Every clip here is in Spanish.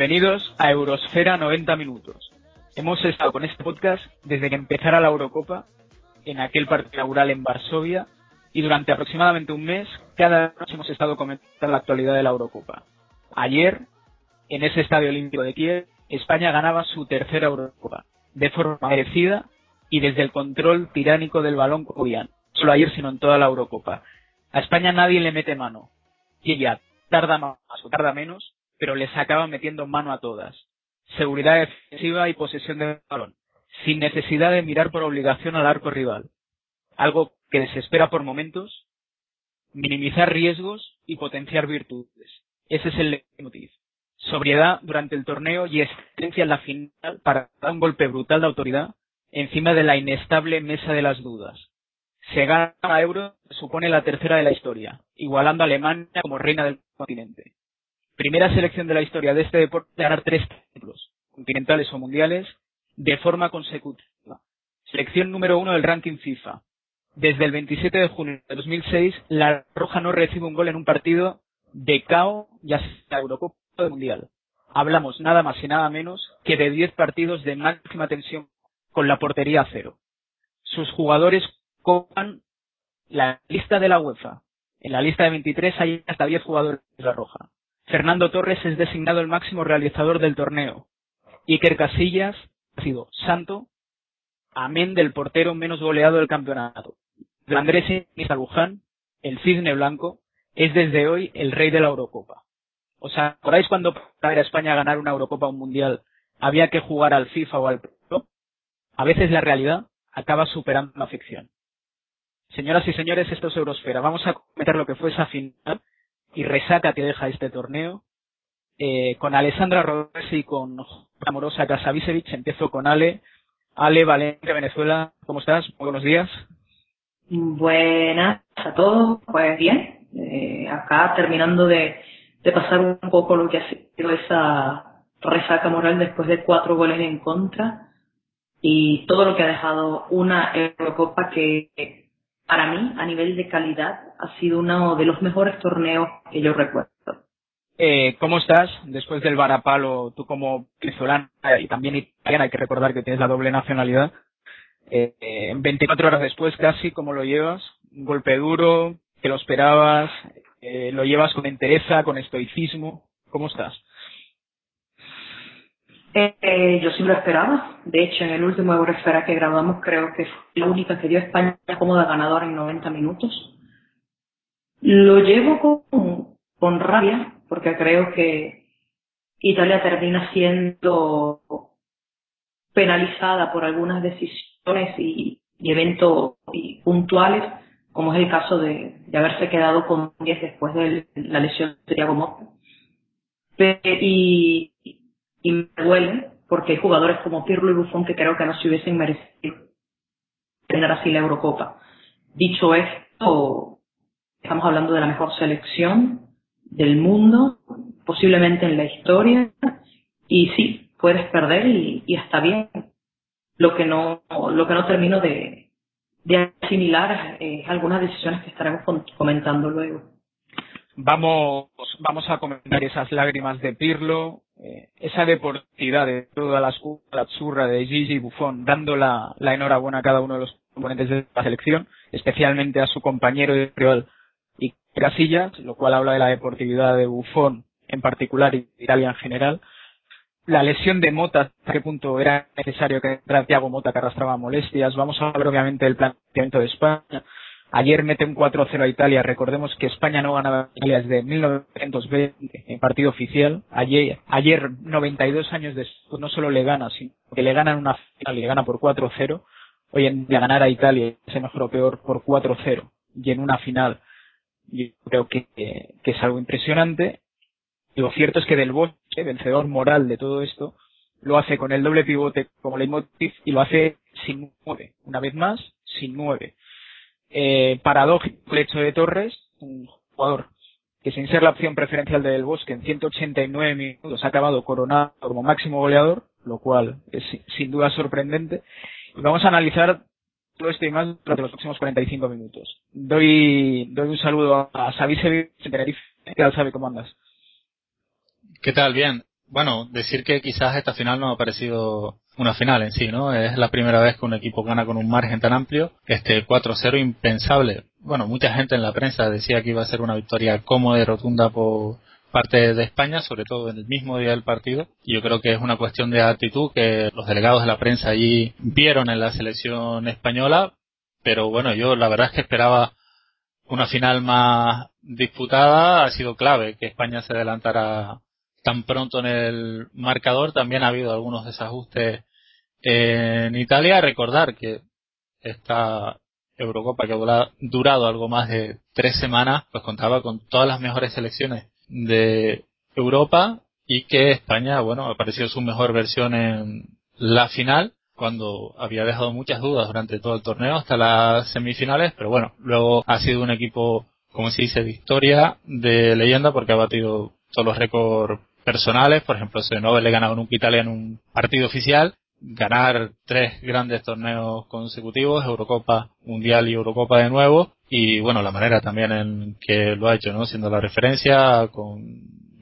Bienvenidos a Eurosfera 90 Minutos. Hemos estado con este podcast desde que empezara la Eurocopa, en aquel partido inaugural en Varsovia, y durante aproximadamente un mes, cada noche hemos estado comentando la actualidad de la Eurocopa. Ayer, en ese estadio olímpico de Kiev, España ganaba su tercera Eurocopa, de forma merecida y desde el control tiránico del balón coviano. Solo ayer, sino en toda la Eurocopa. A España nadie le mete mano. Y ella tarda más o tarda menos, pero les acaba metiendo mano a todas. Seguridad defensiva y posesión del balón, sin necesidad de mirar por obligación al arco rival. Algo que desespera por momentos, minimizar riesgos y potenciar virtudes. Ese es el motivo sobriedad durante el torneo y excelencia en la final para dar un golpe brutal de autoridad encima de la inestable mesa de las dudas. Se gana a Euro, supone la tercera de la historia, igualando a Alemania como reina del continente. Primera selección de la historia de este deporte de ganar tres títulos, continentales o mundiales, de forma consecutiva. Selección número uno del ranking FIFA. Desde el 27 de junio de 2006, la Roja no recibe un gol en un partido de KO, ya sea Eurocopa Mundial. Hablamos nada más y nada menos que de 10 partidos de máxima tensión con la portería a cero. Sus jugadores copan la lista de la UEFA. En la lista de 23 hay hasta 10 jugadores de la roja. Fernando Torres es designado el máximo realizador del torneo. Iker Casillas ha sido santo, amén del portero menos goleado del campeonato. Andrés Luján, el cisne blanco, es desde hoy el rey de la Eurocopa. ¿Os acordáis cuando para España a ganar una Eurocopa o un Mundial había que jugar al FIFA o al Pro? A veces la realidad acaba superando la ficción. Señoras y señores, esto es Eurosfera. Vamos a comentar lo que fue esa final y resaca que deja este torneo. Eh, con Alessandra Rodríguez y con Amorosa Kasavicevic. Empiezo con Ale. Ale, Valencia, Venezuela. ¿Cómo estás? buenos días. Buenas a todos. Pues bien. Eh, acá terminando de de pasar un poco lo que ha sido esa resaca moral después de cuatro goles en contra y todo lo que ha dejado una Eurocopa que para mí a nivel de calidad ha sido uno de los mejores torneos que yo recuerdo. Eh, ¿Cómo estás después del varapalo, tú como venezolana y también italiana, hay que recordar que tienes la doble nacionalidad? Eh, 24 horas después casi, ¿cómo lo llevas? Un golpe duro, que lo esperabas, eh, lo llevas con entereza, con estoicismo. ¿Cómo estás? Eh, yo sí lo esperaba. De hecho, en el último Euroesfera que grabamos, creo que fue la única que dio España cómoda ganadora en 90 minutos. Lo llevo con, con rabia, porque creo que Italia termina siendo penalizada por algunas decisiones y, y eventos puntuales como es el caso de, haberse quedado con 10 después de la lesión de Thiago Motta. Y, y me duele porque hay jugadores como Pirlo y Buffon que creo que no se hubiesen merecido tener así la Eurocopa. Dicho esto, estamos hablando de la mejor selección del mundo, posiblemente en la historia, y sí, puedes perder y, está bien. Lo que no, lo que no termino de, de asimilar eh, algunas decisiones que estaremos comentando luego. Vamos, vamos a comentar esas lágrimas de Pirlo, eh, esa deportividad de toda la, la de Gigi Buffon, dando la, enhorabuena a cada uno de los componentes de la selección, especialmente a su compañero de rival y Casillas, lo cual habla de la deportividad de Buffon en particular y de Italia en general la lesión de Mota, hasta qué punto era necesario que entrara Mota que arrastraba molestias. Vamos a ver obviamente el planteamiento de España. Ayer mete un 4-0 a Italia. Recordemos que España no ganaba Italia desde 1920 en partido oficial. Ayer, ayer 92 años después, no solo le gana, sino que le ganan una final y le gana por 4-0. Hoy en día ganar a Italia es mejor o peor por 4-0 y en una final yo creo que, que es algo impresionante. Y lo cierto es que del Bosque, vencedor moral de todo esto, lo hace con el doble pivote como leitmotiv y lo hace sin nueve. Una vez más, sin nueve. Eh, paradójico el de Torres, un jugador que sin ser la opción preferencial del Bosque en 189 minutos ha acabado coronado como máximo goleador, lo cual es sin duda sorprendente. Y vamos a analizar todo esto y más durante los próximos 45 minutos. Doy, doy un saludo a Savicevic en Tenerife. ¿Qué tal? ¿Cómo andas? ¿Qué tal? Bien. Bueno, decir que quizás esta final no ha parecido una final en sí, ¿no? Es la primera vez que un equipo gana con un margen tan amplio. Este 4-0 impensable. Bueno, mucha gente en la prensa decía que iba a ser una victoria cómoda y rotunda por parte de España, sobre todo en el mismo día del partido. Y yo creo que es una cuestión de actitud que los delegados de la prensa allí vieron en la selección española. Pero bueno, yo la verdad es que esperaba una final más disputada. Ha sido clave que España se adelantara tan pronto en el marcador. También ha habido algunos desajustes en Italia. Recordar que esta Eurocopa que ha durado algo más de tres semanas, pues contaba con todas las mejores selecciones de Europa y que España, bueno, apareció su mejor versión en la final cuando había dejado muchas dudas durante todo el torneo hasta las semifinales, pero bueno, luego ha sido un equipo, como se dice, de historia, de leyenda, porque ha batido todos los récords personales, por ejemplo, Nobel le ganado nunca Italia en un partido oficial, ganar tres grandes torneos consecutivos, Eurocopa, Mundial y Eurocopa de nuevo, y bueno, la manera también en que lo ha hecho, ¿no? Siendo la referencia, con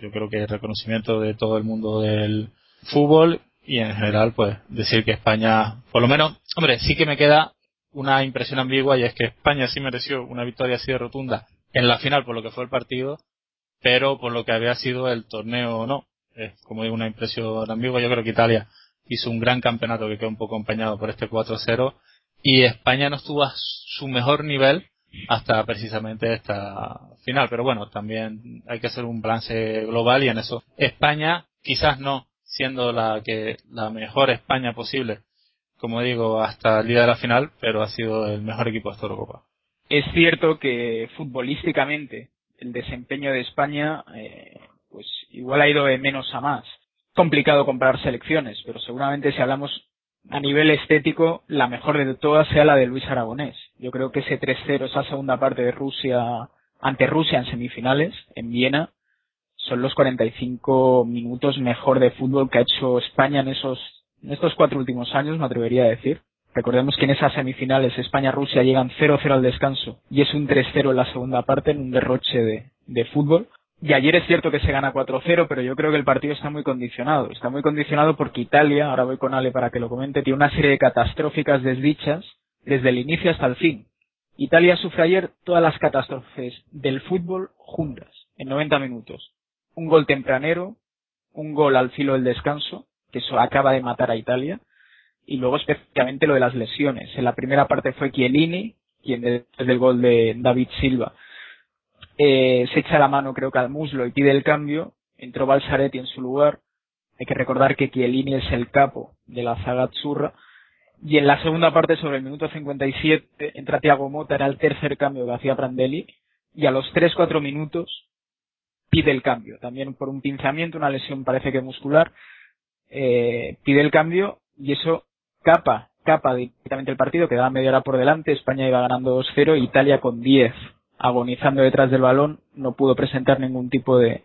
yo creo que el reconocimiento de todo el mundo del fútbol y en general, pues decir que España, por lo menos, hombre, sí que me queda una impresión ambigua y es que España sí mereció una victoria así de rotunda en la final por lo que fue el partido, pero por lo que había sido el torneo no. Es como digo una impresión ambigua. Yo creo que Italia hizo un gran campeonato que quedó un poco acompañado por este 4-0 y España no estuvo a su mejor nivel hasta precisamente esta final. Pero bueno, también hay que hacer un balance global y en eso España quizás no siendo la que la mejor España posible, como digo, hasta el día de la final, pero ha sido el mejor equipo de esta Eurocopa. Es cierto que futbolísticamente el desempeño de España eh, pues igual ha ido de menos a más. Complicado comparar selecciones, pero seguramente si hablamos a nivel estético, la mejor de todas sea la de Luis Aragonés. Yo creo que ese 3-0, esa segunda parte de Rusia ante Rusia en semifinales, en Viena, son los 45 minutos mejor de fútbol que ha hecho España en esos en estos cuatro últimos años, me atrevería a decir. Recordemos que en esas semifinales España-Rusia llegan 0-0 al descanso y es un 3-0 en la segunda parte en un derroche de, de fútbol. Y ayer es cierto que se gana 4-0, pero yo creo que el partido está muy condicionado. Está muy condicionado porque Italia, ahora voy con Ale para que lo comente, tiene una serie de catastróficas desdichas desde el inicio hasta el fin. Italia sufre ayer todas las catástrofes del fútbol juntas, en 90 minutos. Un gol tempranero, un gol al filo del descanso, que eso acaba de matar a Italia, y luego especialmente lo de las lesiones. En la primera parte fue Chiellini, quien después del gol de David Silva. Eh, se echa la mano creo que al muslo y pide el cambio, entró Balsaretti en su lugar, hay que recordar que Chiellini es el capo de la zaga azzurra, y en la segunda parte sobre el minuto 57 entra Thiago Mota, era el tercer cambio que hacía Prandelli, y a los 3-4 minutos pide el cambio, también por un pinzamiento, una lesión parece que muscular, eh, pide el cambio y eso capa, capa directamente el partido, quedaba media hora por delante, España iba ganando 2-0, Italia con 10 agonizando detrás del balón, no pudo presentar ningún tipo de,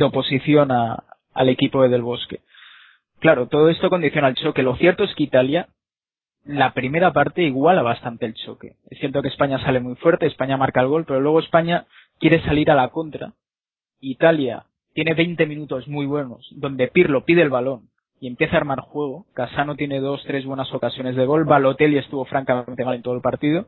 oposición a, al equipo de Del Bosque. Claro, todo esto condiciona el choque. Lo cierto es que Italia, la primera parte iguala bastante el choque. Es cierto que España sale muy fuerte, España marca el gol, pero luego España quiere salir a la contra. Italia tiene 20 minutos muy buenos, donde Pirlo pide el balón y empieza a armar juego. Casano tiene dos, tres buenas ocasiones de gol. Balotelli estuvo francamente mal en todo el partido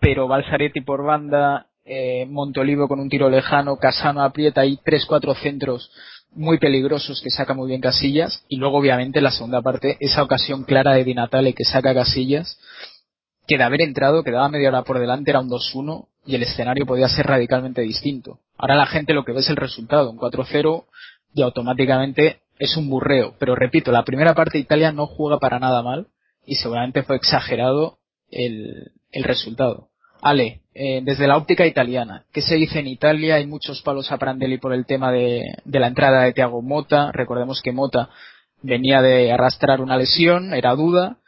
pero Balsaretti por banda, eh, Montolivo con un tiro lejano, Casano aprieta ahí tres, cuatro centros muy peligrosos que saca muy bien Casillas y luego obviamente la segunda parte esa ocasión clara de Di Natale que saca Casillas que de haber entrado quedaba media hora por delante era un 2-1 y el escenario podía ser radicalmente distinto. Ahora la gente lo que ve es el resultado, un 4-0 y automáticamente es un burreo. Pero repito, la primera parte Italia no juega para nada mal y seguramente fue exagerado el, el resultado. Ale, eh, desde la óptica italiana, ¿qué se dice en Italia? Hay muchos palos a Prandelli por el tema de, de la entrada de Thiago Mota. Recordemos que Mota venía de arrastrar una lesión, era duda.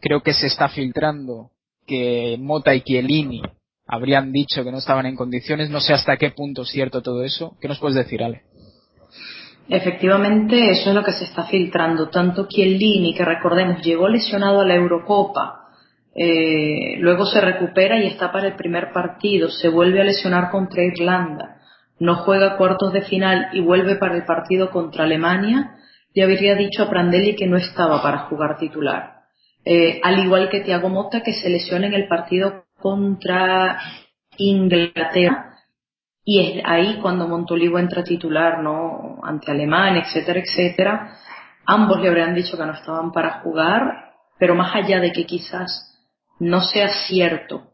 Creo que se está filtrando que Mota y Chiellini habrían dicho que no estaban en condiciones. No sé hasta qué punto es cierto todo eso. ¿Qué nos puedes decir, Ale? Efectivamente, eso es lo que se está filtrando. Tanto Chiellini, que recordemos, llegó lesionado a la Eurocopa, eh, luego se recupera y está para el primer partido, se vuelve a lesionar contra Irlanda, no juega cuartos de final y vuelve para el partido contra Alemania, le habría dicho a Prandelli que no estaba para jugar titular. Eh, al igual que Thiago Motta que se lesiona en el partido contra Inglaterra y es ahí cuando Montolivo entra titular, ¿no? Ante Alemania, etcétera, etcétera. Ambos le habrían dicho que no estaban para jugar, pero más allá de que quizás no sea cierto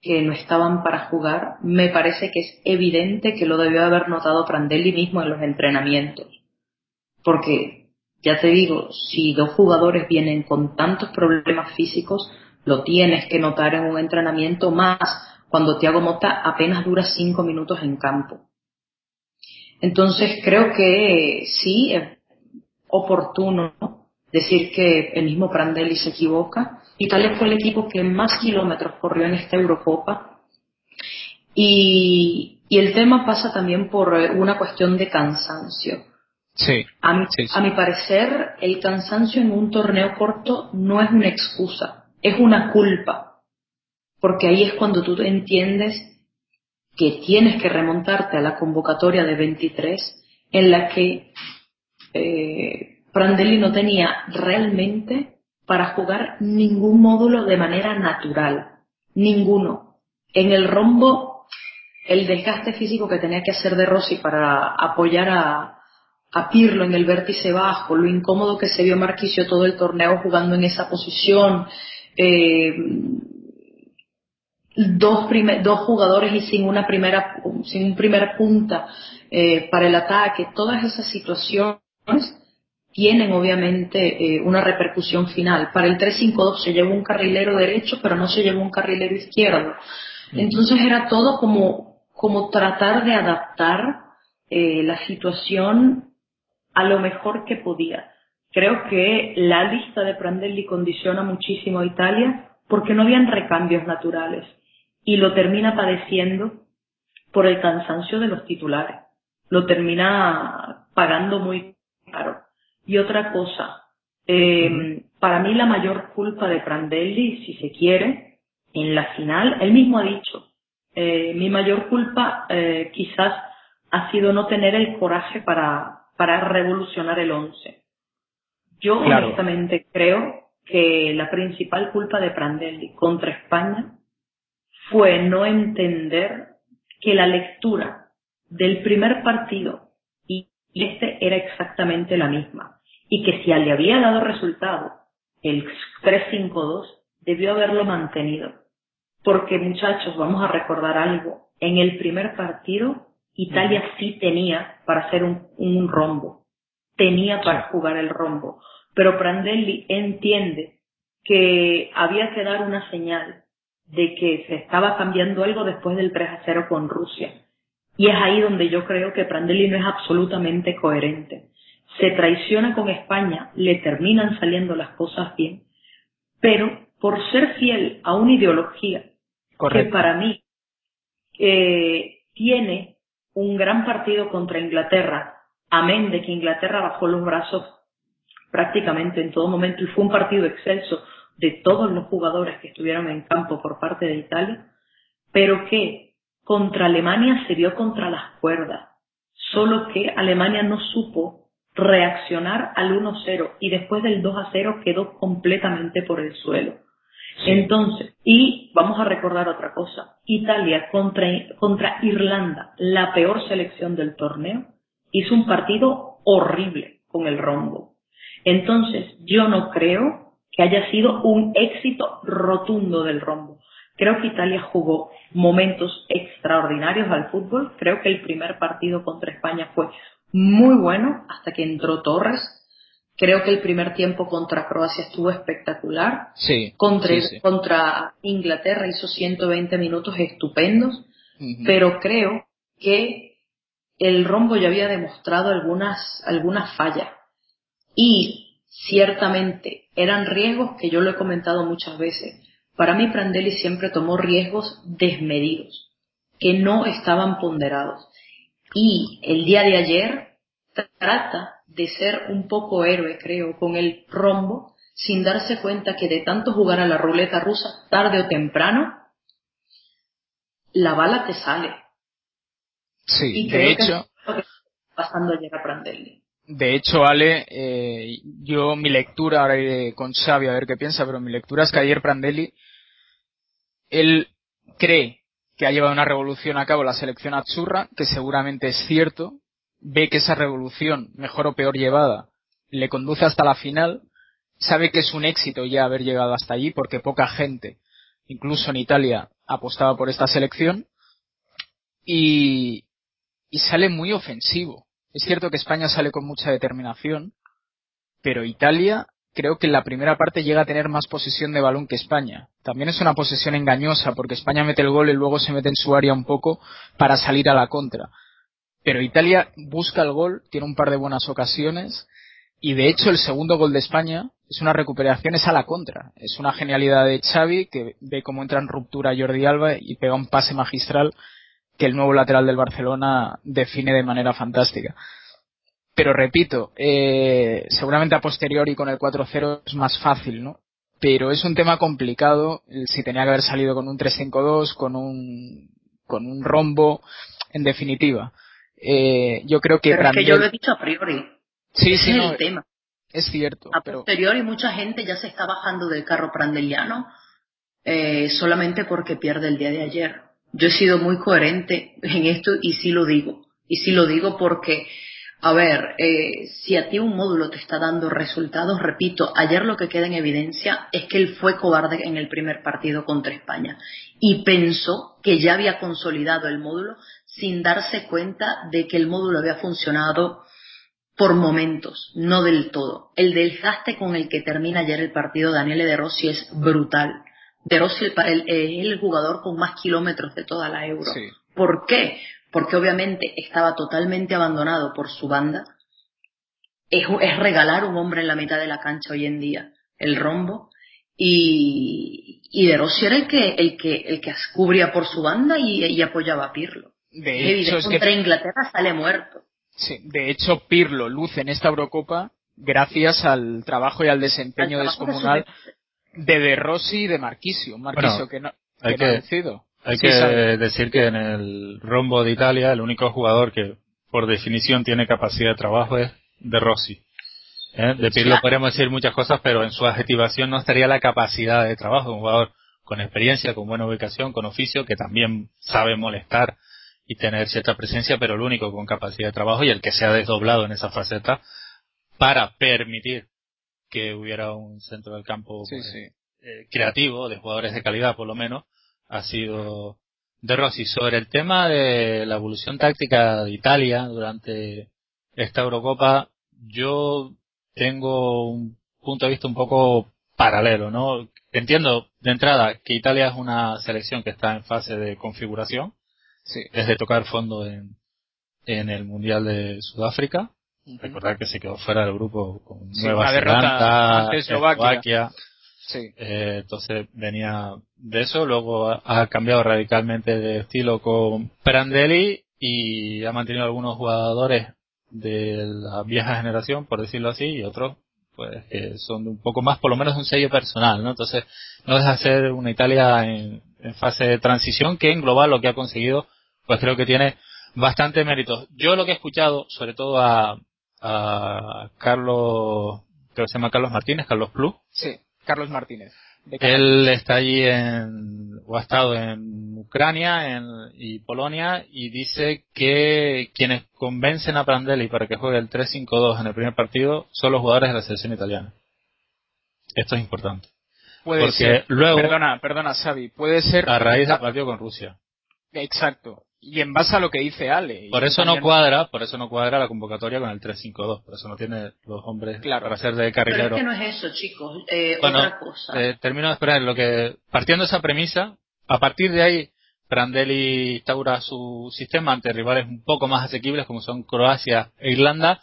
que no estaban para jugar, me parece que es evidente que lo debió haber notado Prandelli mismo en los entrenamientos. Porque, ya te digo, si dos jugadores vienen con tantos problemas físicos, lo tienes que notar en un entrenamiento más cuando Thiago Mota apenas dura cinco minutos en campo. Entonces creo que sí es oportuno decir que el mismo Prandelli se equivoca. Italia fue el equipo que más kilómetros corrió en esta Eurocopa. Y, el tema pasa también por una cuestión de cansancio. Sí, a mi parecer, el cansancio en un torneo corto no es una excusa, es una culpa porque ahí es cuando tú entiendes que tienes que remontarte a la convocatoria de 23 en la que eh, Prandelli no tenía realmente para jugar ningún módulo de manera natural, ninguno. En el rombo, el desgaste físico que tenía que hacer de Rossi para apoyar a, a Pirlo en el vértice bajo, lo incómodo que se vio Marquisio todo el torneo jugando en esa posición, eh, dos, dos jugadores y sin una primera, sin un primera punta eh, para el ataque, todas esas situaciones tienen obviamente eh, una repercusión final. Para el 3-5-2 se llevó un carrilero derecho, pero no se llevó un carrilero izquierdo. Entonces era todo como, como tratar de adaptar eh, la situación a lo mejor que podía. Creo que la lista de Prandelli condiciona muchísimo a Italia porque no habían recambios naturales y lo termina padeciendo por el cansancio de los titulares. Lo termina pagando muy caro. Y otra cosa, eh, para mí la mayor culpa de Prandelli, si se quiere, en la final, él mismo ha dicho, eh, mi mayor culpa eh, quizás ha sido no tener el coraje para, para revolucionar el once. Yo honestamente creo que la principal culpa de Prandelli contra España fue no entender que la lectura del primer partido y este era exactamente la misma y que si le había dado resultado el 3-5-2 debió haberlo mantenido. Porque muchachos, vamos a recordar algo, en el primer partido Italia sí tenía para hacer un, un rombo, tenía para jugar el rombo, pero Prandelli entiende que había que dar una señal de que se estaba cambiando algo después del 3 a 0 con Rusia. Y es ahí donde yo creo que Prandelli no es absolutamente coherente. Se traiciona con España, le terminan saliendo las cosas bien, pero por ser fiel a una ideología que para mí eh, tiene un gran partido contra Inglaterra, amén de que Inglaterra bajó los brazos prácticamente en todo momento y fue un partido excelso de todos los jugadores que estuvieron en campo por parte de Italia, pero que contra Alemania se vio contra las cuerdas, solo que Alemania no supo reaccionar al 1-0 y después del 2-0 quedó completamente por el suelo. Entonces, y vamos a recordar otra cosa, Italia contra, contra Irlanda, la peor selección del torneo, hizo un partido horrible con el rombo. Entonces, yo no creo que haya sido un éxito rotundo del rombo. Creo que Italia jugó momentos extraordinarios al fútbol. Creo que el primer partido contra España fue muy bueno hasta que entró Torres. Creo que el primer tiempo contra Croacia estuvo espectacular. Sí. Contra, contra Inglaterra hizo 120 minutos estupendos. Pero creo que el rombo ya había demostrado algunas, algunas fallas. Y Ciertamente, eran riesgos que yo lo he comentado muchas veces. Para mí Prandelli siempre tomó riesgos desmedidos, que no estaban ponderados. Y el día de ayer trata de ser un poco héroe, creo, con el rombo, sin darse cuenta que de tanto jugar a la ruleta rusa, tarde o temprano, la bala te sale. Sí, de hecho. pasando ayer a Prandelli. De hecho, Ale, eh, yo mi lectura, ahora iré con Xavi a ver qué piensa, pero mi lectura es que ayer Prandelli, él cree que ha llevado una revolución a cabo la selección Azzurra, que seguramente es cierto, ve que esa revolución, mejor o peor llevada, le conduce hasta la final, sabe que es un éxito ya haber llegado hasta allí porque poca gente, incluso en Italia, apostaba por esta selección y, y sale muy ofensivo. Es cierto que España sale con mucha determinación, pero Italia creo que en la primera parte llega a tener más posesión de balón que España. También es una posesión engañosa porque España mete el gol y luego se mete en su área un poco para salir a la contra. Pero Italia busca el gol, tiene un par de buenas ocasiones y de hecho el segundo gol de España es una recuperación, es a la contra. Es una genialidad de Xavi que ve cómo entra en ruptura Jordi Alba y pega un pase magistral que el nuevo lateral del Barcelona define de manera fantástica. Pero repito, eh, seguramente a posteriori con el 4-0 es más fácil, ¿no? Pero es un tema complicado si tenía que haber salido con un 3-5-2, con un, con un rombo, en definitiva. Eh, yo creo que... Pero es que yo lo he dicho a priori. Sí, sí, es no, el tema. Es cierto. A posteriori mucha gente ya se está bajando del carro prandeliano eh, solamente porque pierde el día de ayer. Yo he sido muy coherente en esto y sí lo digo. Y sí lo digo porque a ver, eh, si a ti un módulo te está dando resultados, repito, ayer lo que queda en evidencia es que él fue cobarde en el primer partido contra España y pensó que ya había consolidado el módulo sin darse cuenta de que el módulo había funcionado por momentos, no del todo. El desgaste con el que termina ayer el partido Daniele De Rossi es brutal. De Rossi es el, jugador con más kilómetros de toda la Euro. ¿Por qué? porque obviamente estaba totalmente abandonado por su banda, es, regalar un hombre en la mitad de la cancha hoy en día, el rombo, y, y De Rossi era el que, el que, el que cubría por su banda y, apoyaba a Pirlo. De hecho, es contra Inglaterra sale muerto. Sí, de hecho Pirlo luce en esta Eurocopa gracias al trabajo y al desempeño descomunal de De Rossi y de Marquisio, Marquisio que no, que, no ha vencido. Hay que decir que en el rombo de Italia el único jugador que por definición tiene capacidad de trabajo es De Rossi. ¿Eh? De Pirlo podríamos decir muchas cosas, pero en su adjetivación no estaría la capacidad de trabajo. Un jugador con experiencia, con buena ubicación, con oficio, que también sabe molestar y tener cierta presencia, pero el único con capacidad de trabajo y el que se ha desdoblado en esa faceta para permitir que hubiera un centro del campo pues, eh, creativo, de jugadores de calidad por lo menos, ha sido de Rossi. Sobre el tema de la evolución táctica de Italia durante esta Eurocopa, yo tengo un punto de vista un poco paralelo, ¿no? Entiendo de entrada que Italia es una selección que está en fase de configuración, sí. desde tocar fondo en, en el Mundial de Sudáfrica. Recordar que se quedó fuera del grupo con Nueva Zelanda, Eslovaquia. Sí. Eh, entonces venía de eso, luego ha, cambiado radicalmente de estilo con Prandelli y ha mantenido algunos jugadores de la vieja generación, por decirlo así, y otros pues que son un poco más, por lo menos un sello personal, ¿no? Entonces no deja de ser una Italia en, fase de transición que en global lo que ha conseguido, pues creo que tiene bastante méritos. Yo lo que he escuchado, sobre todo a, a Carlos, creo que se llama Carlos Martínez, Carlos Plus, sí Carlos Martínez. Él está allí en, o ha estado en Ucrania en, y Polonia y dice que quienes convencen a Prandelli para que juegue el 3-5-2 en el primer partido son los jugadores de la selección italiana. Esto es importante. Puede Porque ser. Luego, perdona, perdona, Xavi. Puede ser. A raíz del partido con Rusia. Exacto y en base a lo que dice Ale. Por eso no cuadra, por eso no cuadra la convocatoria con el 3-5-2, por eso no tiene los hombres para ser de carrilero. Pero es que no es eso, chicos, eh, otra cosa. Eh, termino de esperar lo que, partiendo de esa premisa, a partir de ahí, Prandelli instaura su sistema ante rivales un poco más asequibles como son Croacia e Irlanda.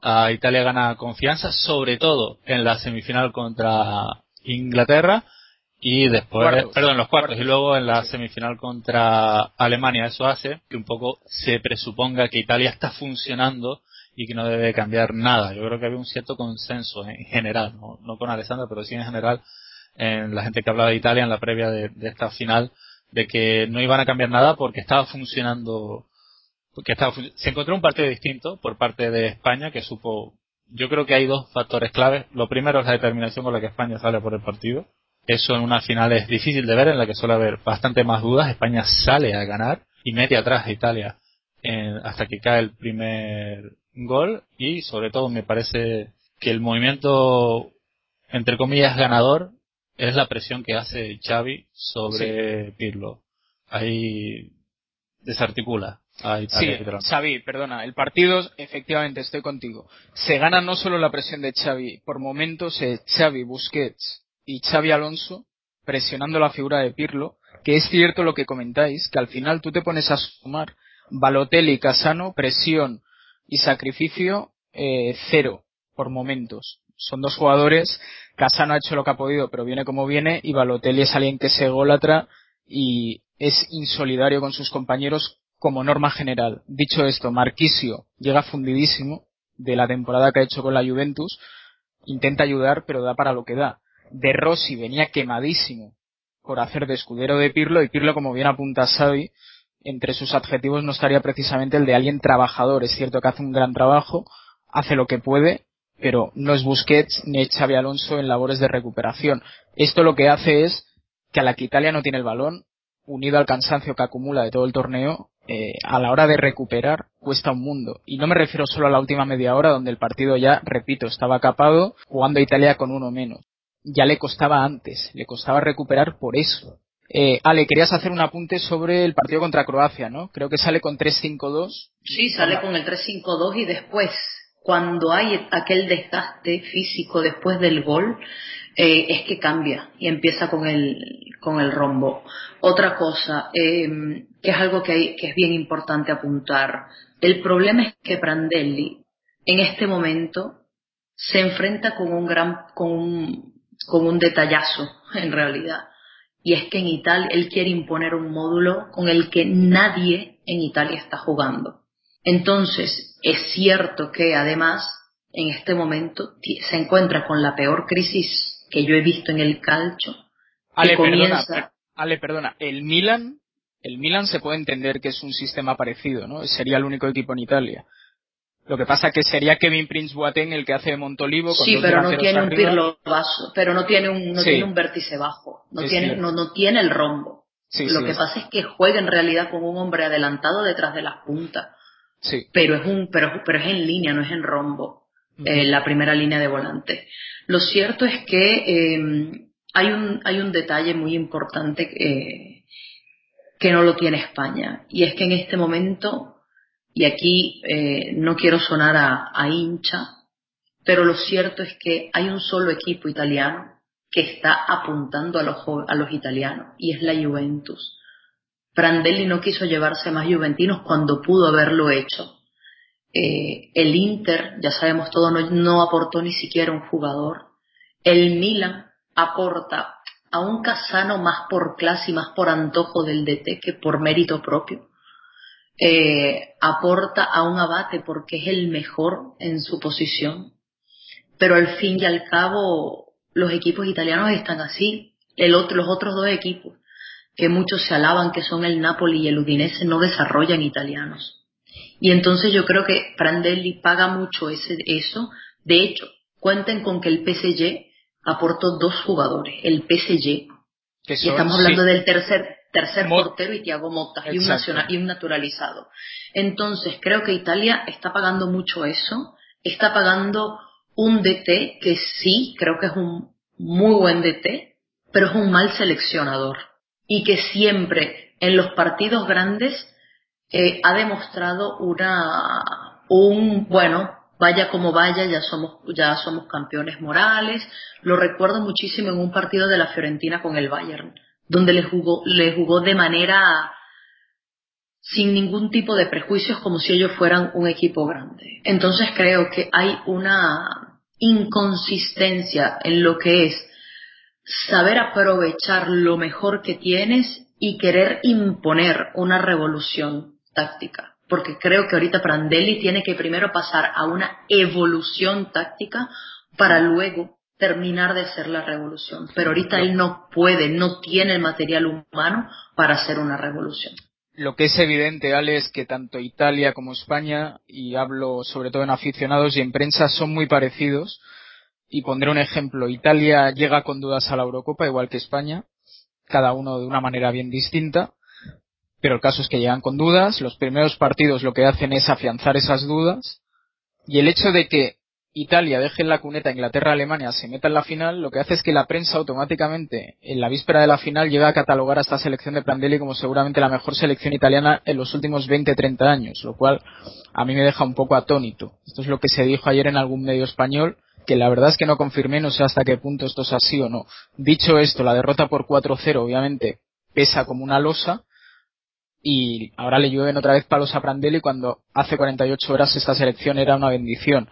A Italia gana confianza, sobre todo en la semifinal contra Inglaterra y después, perdón, los cuartos, y luego en la semifinal contra Alemania. Eso hace que un poco se presuponga que Italia está funcionando y que no debe cambiar nada. Yo creo que había un cierto consenso en general, no, no con Alessandro, pero sí en general en la gente que hablaba de Italia en la previa de, esta final, de que no iban a cambiar nada porque estaba funcionando que se encontró un partido distinto por parte de España que supo yo creo que hay dos factores claves. Lo primero es la determinación con la que España sale por el partido. Eso en una final es difícil de ver, en la que suele haber bastante más dudas. España sale a ganar y mete atrás a Italia hasta que cae el primer gol. Y sobre todo me parece que el movimiento, entre comillas, ganador es la presión que hace Xavi sobre Pirlo. Ahí desarticula sí, Xavi, perdona, el partido, efectivamente, estoy contigo. Se gana no solo la presión de Xavi, por momentos eh, Xavi, Busquets y Xavi Alonso presionando la figura de Pirlo, que es cierto lo que comentáis, que al final tú te pones a sumar Balotelli, Casano, presión y sacrificio eh, cero por momentos. Son dos jugadores, Casano ha hecho lo que ha podido, pero viene como viene, y Balotelli es alguien que se golatra y es insolidario con sus compañeros como norma general. Dicho esto, Marquisio llega fundidísimo de la temporada que ha hecho con la Juventus, intenta ayudar, pero da para lo que da. De Rossi venía quemadísimo por hacer de escudero de Pirlo y Pirlo, como bien apunta Xavi, entre sus adjetivos no estaría precisamente el de alguien trabajador. Es cierto que hace un gran trabajo, hace lo que puede, pero no es Busquets ni Xavi Alonso en labores de recuperación. Esto lo que hace es que a la que Italia no tiene el balón, unido al cansancio que acumula de todo el torneo, eh, a la hora de recuperar cuesta un mundo. Y no me refiero solo a la última media hora donde el partido ya, repito, estaba capado jugando Italia con uno menos. Ya le costaba antes, le costaba recuperar por eso. Eh, Ale, querías hacer un apunte sobre el partido contra Croacia, ¿no? Creo que sale con 3-5-2. Sí, sale con el 3-5-2 y después, cuando hay aquel desgaste físico después del gol, eh, es que cambia y empieza con el, con el rombo. Otra cosa, eh, que es algo que, que es bien importante apuntar, el problema es que Prandelli en este momento se enfrenta con un gran, con un, con un detallazo en realidad. Y es que en Italia él quiere imponer un módulo con el que nadie en Italia está jugando. Entonces, es cierto que además en este momento se encuentra con la peor crisis que yo he visto en el calcio. Ale, perdona, Ale, perdona, el Milan, el Milan se puede entender que es un sistema parecido, ¿no? Sería el único equipo en Italia. Lo que pasa que sería Kevin Prince Boateng el que hace Montolivo con Sí, pero no tiene un pirlo vaso, pero no tiene un no tiene un vértice bajo, no tiene no, no tiene el rombo. Lo que pasa es que juega en realidad con un hombre adelantado detrás de las puntas. Sí. Pero es un pero, pero es en línea, no es en rombo. Eh, la primera línea de volante. Lo cierto es que eh, hay un, hay un detalle muy importante que, que no lo tiene España y es que en este momento, y aquí eh, no quiero sonar a, hincha, pero lo cierto es que hay un solo equipo italiano que está apuntando a los, a los italianos y es la Juventus. Prandelli no quiso llevarse más juventinos cuando pudo haberlo hecho. Eh, el Inter, ya sabemos todo, no, no, aportó ni siquiera un jugador. El Milan aporta a un Casano más por clase y más por antojo del DT que por mérito propio. Eh, aporta a un abate porque es el mejor en su posición. Pero al fin y al cabo, los equipos italianos están así. El otro, los otros dos equipos, que muchos se alaban que son el Napoli y el Udinese, no desarrollan italianos. Y entonces yo creo que Prandelli paga mucho ese, eso. De hecho, cuenten con que el PSG aportó dos jugadores, el PSG, y estamos hablando del tercer tercer portero y Thiago Motta y un, nacional, y un naturalizado. Entonces, creo que Italia está pagando mucho eso, está pagando un DT que sí, creo que es un muy buen DT, pero es un mal seleccionador y que siempre en los partidos grandes eh, ha demostrado una un bueno vaya como vaya, ya somos, ya somos campeones morales. Lo recuerdo muchísimo en un partido de la Fiorentina con el Bayern, donde le jugó, le jugó de manera sin ningún tipo de prejuicios como si ellos fueran un equipo grande. Entonces creo que hay una inconsistencia en lo que es saber aprovechar lo mejor que tienes y querer imponer una revolución táctica porque creo que ahorita Prandelli tiene que primero pasar a una evolución táctica para luego terminar de hacer la revolución. Pero ahorita él no puede, no tiene el material humano para hacer una revolución. lo que es evidente, Ale, es que tanto Italia como España, y hablo sobre todo en aficionados y en prensa, son muy parecidos. Y pondré un ejemplo. Italia llega con dudas a la Eurocopa, igual que España, cada uno de una manera bien distinta. Pero el caso es que llegan con dudas. Los primeros partidos lo que hacen es afianzar esas dudas. Y el hecho de que Italia deje en la cuneta Inglaterra-Alemania se meta en la final, lo que hace es que la prensa automáticamente, en la víspera de la final, llega a catalogar a esta selección de Prandelli como seguramente la mejor selección italiana en los últimos 20-30 años, lo cual a mí me deja un poco atónito. Esto es lo que se dijo ayer en algún medio español, que la verdad es que no confirmé, no sé hasta qué punto esto es así o no. Dicho esto, la derrota por 4-0 obviamente pesa como una losa, y ahora le llueven otra vez palos a Prandelli cuando hace 48 horas esta selección era una bendición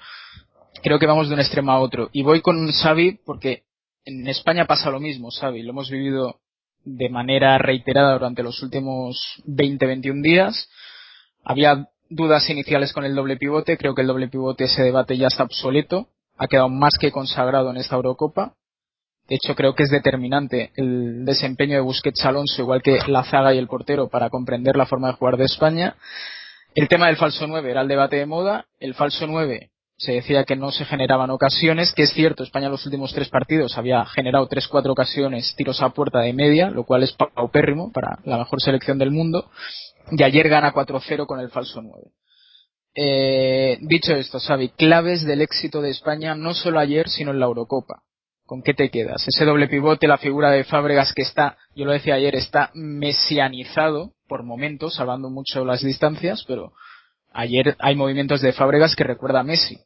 creo que vamos de un extremo a otro. Y voy con Xavi porque en España pasa lo mismo, Xavi. Lo hemos vivido de manera reiterada durante los últimos 20-21 días. Había dudas iniciales con el doble pivote. Creo que el doble pivote, ese debate ya está obsoleto. Ha quedado más que consagrado en esta Eurocopa. De hecho, creo que es determinante el desempeño de Busquets Alonso, igual que la zaga y el portero, para comprender la forma de jugar de España. El tema del falso 9 era el debate de moda. El falso 9 se decía que no se generaban ocasiones, que es cierto, España en los últimos tres partidos había generado tres, cuatro ocasiones, tiros a puerta de media, lo cual es paupérrimo para la mejor selección del mundo, y ayer gana 4-0 con el falso 9. Eh, dicho esto, Xavi, claves del éxito de España no solo ayer, sino en la Eurocopa. ¿Con qué te quedas? Ese doble pivote, la figura de Fábregas que está, yo lo decía ayer, está mesianizado por momentos, salvando mucho las distancias, pero ayer hay movimientos de Fábregas que recuerda a Messi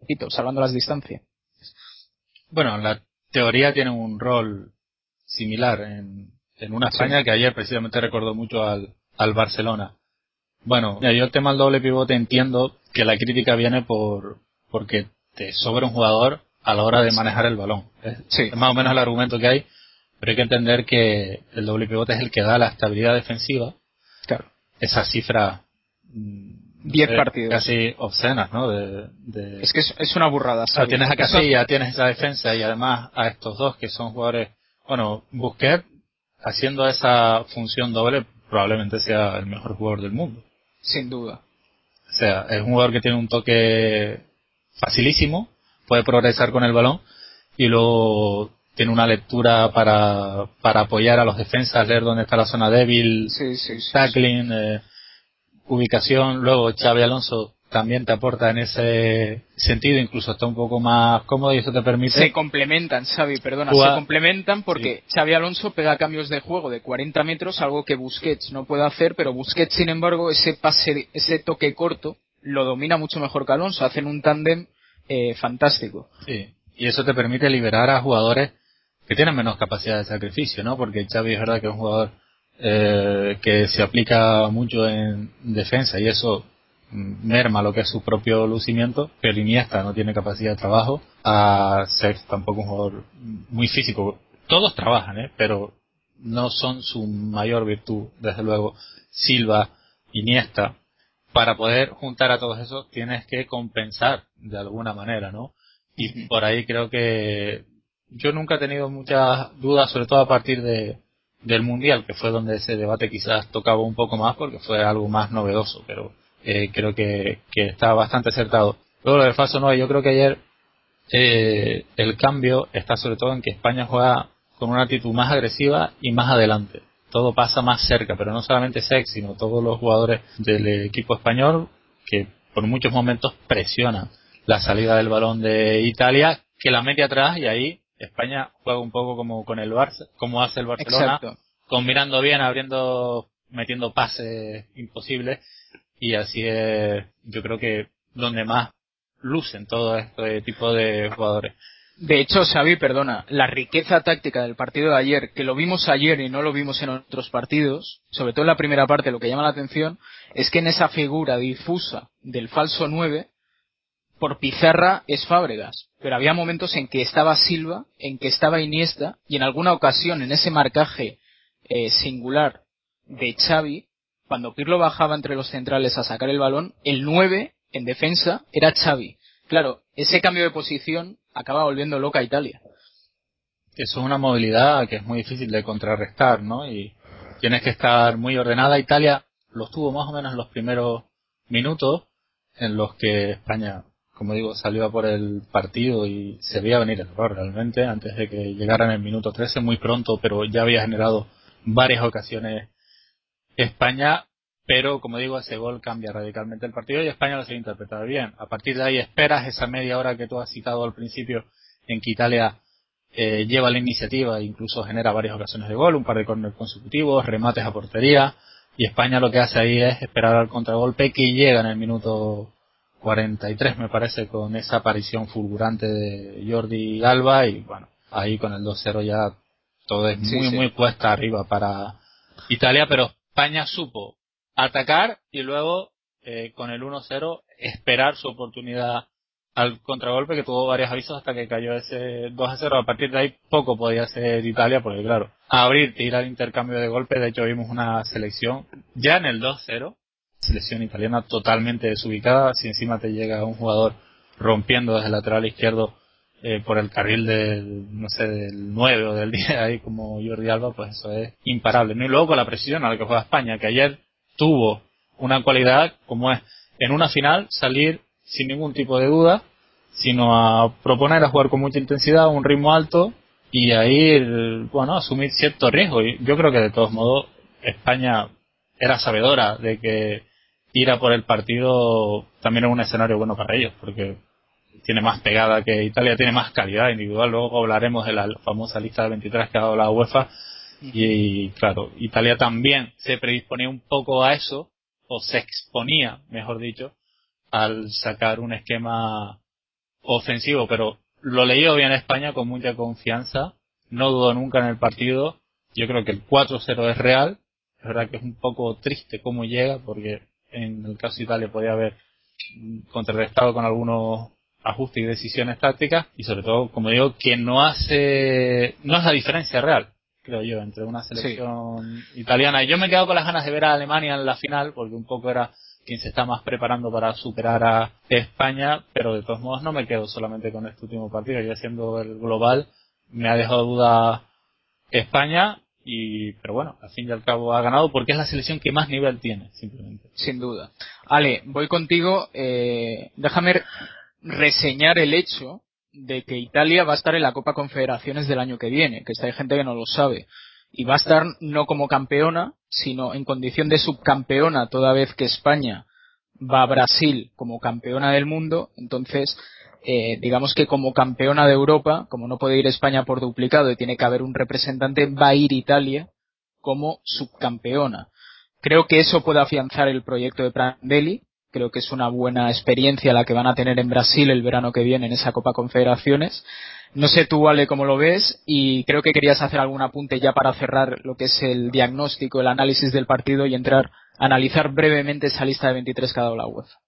repito, salvando las distancias. Bueno, la teoría tiene un rol similar en, en una España que ayer precisamente recordó mucho al, al Barcelona. Bueno, yo el tema del doble pivote entiendo que la crítica viene por porque te sobra un jugador a la hora de manejar el balón. Es, más o menos el argumento que hay, pero hay que entender que el doble pivote es el que da la estabilidad defensiva. Claro. Esa cifra mm, 10 partidos. Casi obscenas, ¿no? De, Es que es, una burrada. tienes a Casilla, tienes esa defensa y además a estos dos que son jugadores. Bueno, Busquets haciendo esa función doble probablemente sea el mejor jugador del mundo. Sin duda. O sea, es un jugador que tiene un toque facilísimo, puede progresar con el balón y luego tiene una lectura para, para apoyar a los defensas, leer dónde está la zona débil, sí, sí, tackling, eh, ubicación. Luego Xavi Alonso también te aporta en ese sentido, incluso está un poco más cómodo y eso te permite. Se complementan, Xavi, perdona, se complementan porque Xavi Alonso pega cambios de juego de 40 metros, algo que Busquets no puede hacer, pero Busquets, sin embargo, ese pase, ese toque corto lo domina mucho mejor que Alonso, hacen un tándem eh, fantástico. Sí, y eso te permite liberar a jugadores que tienen menos capacidad de sacrificio, ¿no? Porque Xavi es verdad que es un jugador eh, que se aplica mucho en defensa y eso merma lo que es su propio lucimiento, pero Iniesta no tiene capacidad de trabajo, a ser tampoco un jugador muy físico. Todos trabajan, ¿eh? pero no son su mayor virtud, desde luego. Silva, Iniesta, para poder juntar a todos esos tienes que compensar de alguna manera, ¿no? Y por ahí creo que yo nunca he tenido muchas dudas, sobre todo a partir de, del Mundial, que fue donde ese debate quizás tocaba un poco más porque fue algo más novedoso, pero eh, creo que, que está bastante acertado. Luego lo del falso 9, yo creo que ayer eh, el cambio está sobre todo en que España juega con una actitud más agresiva y más adelante. Todo pasa más cerca, pero no solamente Sex, sino todos los jugadores del equipo español que por muchos momentos presionan la salida del balón de Italia, que la mete atrás y ahí España juega un poco como con el Barça, como hace el Barcelona, combinando bien, abriendo, metiendo pases imposibles y así es, yo creo que donde más lucen todo este tipo de jugadores. De hecho, Xavi, perdona, la riqueza táctica del partido de ayer, que lo vimos ayer y no lo vimos en otros partidos, sobre todo en la primera parte, lo que llama la atención es que en esa figura difusa del falso 9, por pizarra es Fábregas, pero había momentos en que estaba Silva, en que estaba Iniesta, y en alguna ocasión en ese marcaje eh, singular de Xavi, cuando Pirlo bajaba entre los centrales a sacar el balón, el 9 en defensa era Xavi. Claro, ese cambio de posición acaba volviendo loca a Italia. Eso es una movilidad que es muy difícil de contrarrestar, ¿no? Y tienes que estar muy ordenada. Italia los tuvo más o menos en los primeros minutos en los que España, como digo, salió a por el partido y se veía venir el error realmente. Antes de que llegara en el minuto 13 muy pronto, pero ya había generado varias ocasiones España, pero como digo, ese gol cambia radicalmente el partido y España lo sigue interpretado bien. A partir de ahí esperas esa media hora que tú has citado al principio en que Italia eh, lleva la iniciativa e incluso genera varias ocasiones de gol, un par de córneres consecutivos, remates a portería. Y España lo que hace ahí es esperar al contragolpe que llega en el minuto 43 me parece con esa aparición fulgurante de Jordi Alba y bueno, ahí con el 2-0 ya todo es muy muy puesta arriba para Italia, pero España supo atacar y luego eh, con el 1-0 esperar su oportunidad al contragolpe que tuvo varios avisos hasta que cayó ese 2 0. A partir de ahí poco podía hacer Italia porque claro, abrir ir al intercambio de golpes, de hecho vimos una selección ya en el 2-0, selección italiana totalmente desubicada, si encima te llega un jugador rompiendo desde el lateral izquierdo eh, por el carril del, no sé, del 9 o del 10 ahí como Jordi Alba, pues eso es imparable. ¿no? Y luego con la precisión a la que juega España, que ayer tuvo una cualidad como es en una final salir sin ningún tipo de duda, sino a proponer a jugar con mucha intensidad, un ritmo alto y ahí, bueno, asumir cierto riesgo. Y yo creo que de todos modos España era sabedora de que ir a por el partido también es un escenario bueno para ellos, porque tiene más pegada que Italia, tiene más calidad individual. Luego hablaremos de la famosa lista de 23 que ha dado la UEFA. Y claro, Italia también se predisponía un poco a eso, o se exponía, mejor dicho, al sacar un esquema ofensivo, pero lo leí hoy en España con mucha confianza, no dudo nunca en el partido, yo creo que el 4-0 es real, es verdad que es un poco triste cómo llega, porque en el caso de Italia podía haber contrarrestado con algunos ajustes y decisiones tácticas, y sobre todo, como digo, que no hace, no es la diferencia real, creo yo, entre una selección italiana. Y yo me he quedado con las ganas de ver a Alemania en la final, porque un poco era quien se está más preparando para superar a España, pero de todos modos no me quedo solamente con este último partido, ya siendo el global me ha dejado duda España y pero bueno, al fin y al cabo ha ganado porque es la selección que más nivel tiene, simplemente. Sin duda. Ale, voy contigo, eh, déjame reseñar el hecho de que Italia va a estar en la Copa Confederaciones del año que viene, que hay gente que no lo sabe y va a estar no como campeona, sino en condición de subcampeona toda vez que España va a Brasil como campeona del mundo, entonces eh, digamos que como campeona de Europa, como no puede ir España por duplicado y tiene que haber un representante, va a ir Italia como subcampeona. Creo que eso puede afianzar el proyecto de Prandelli, creo que es una buena experiencia la que van a tener en Brasil el verano que viene en esa Copa Confederaciones no sé tú, Ale, cómo lo ves y creo que querías hacer algún apunte ya para cerrar lo que es el diagnóstico, el análisis del partido y entrar a analizar brevemente esa lista de 23 que ha dado la UEFA.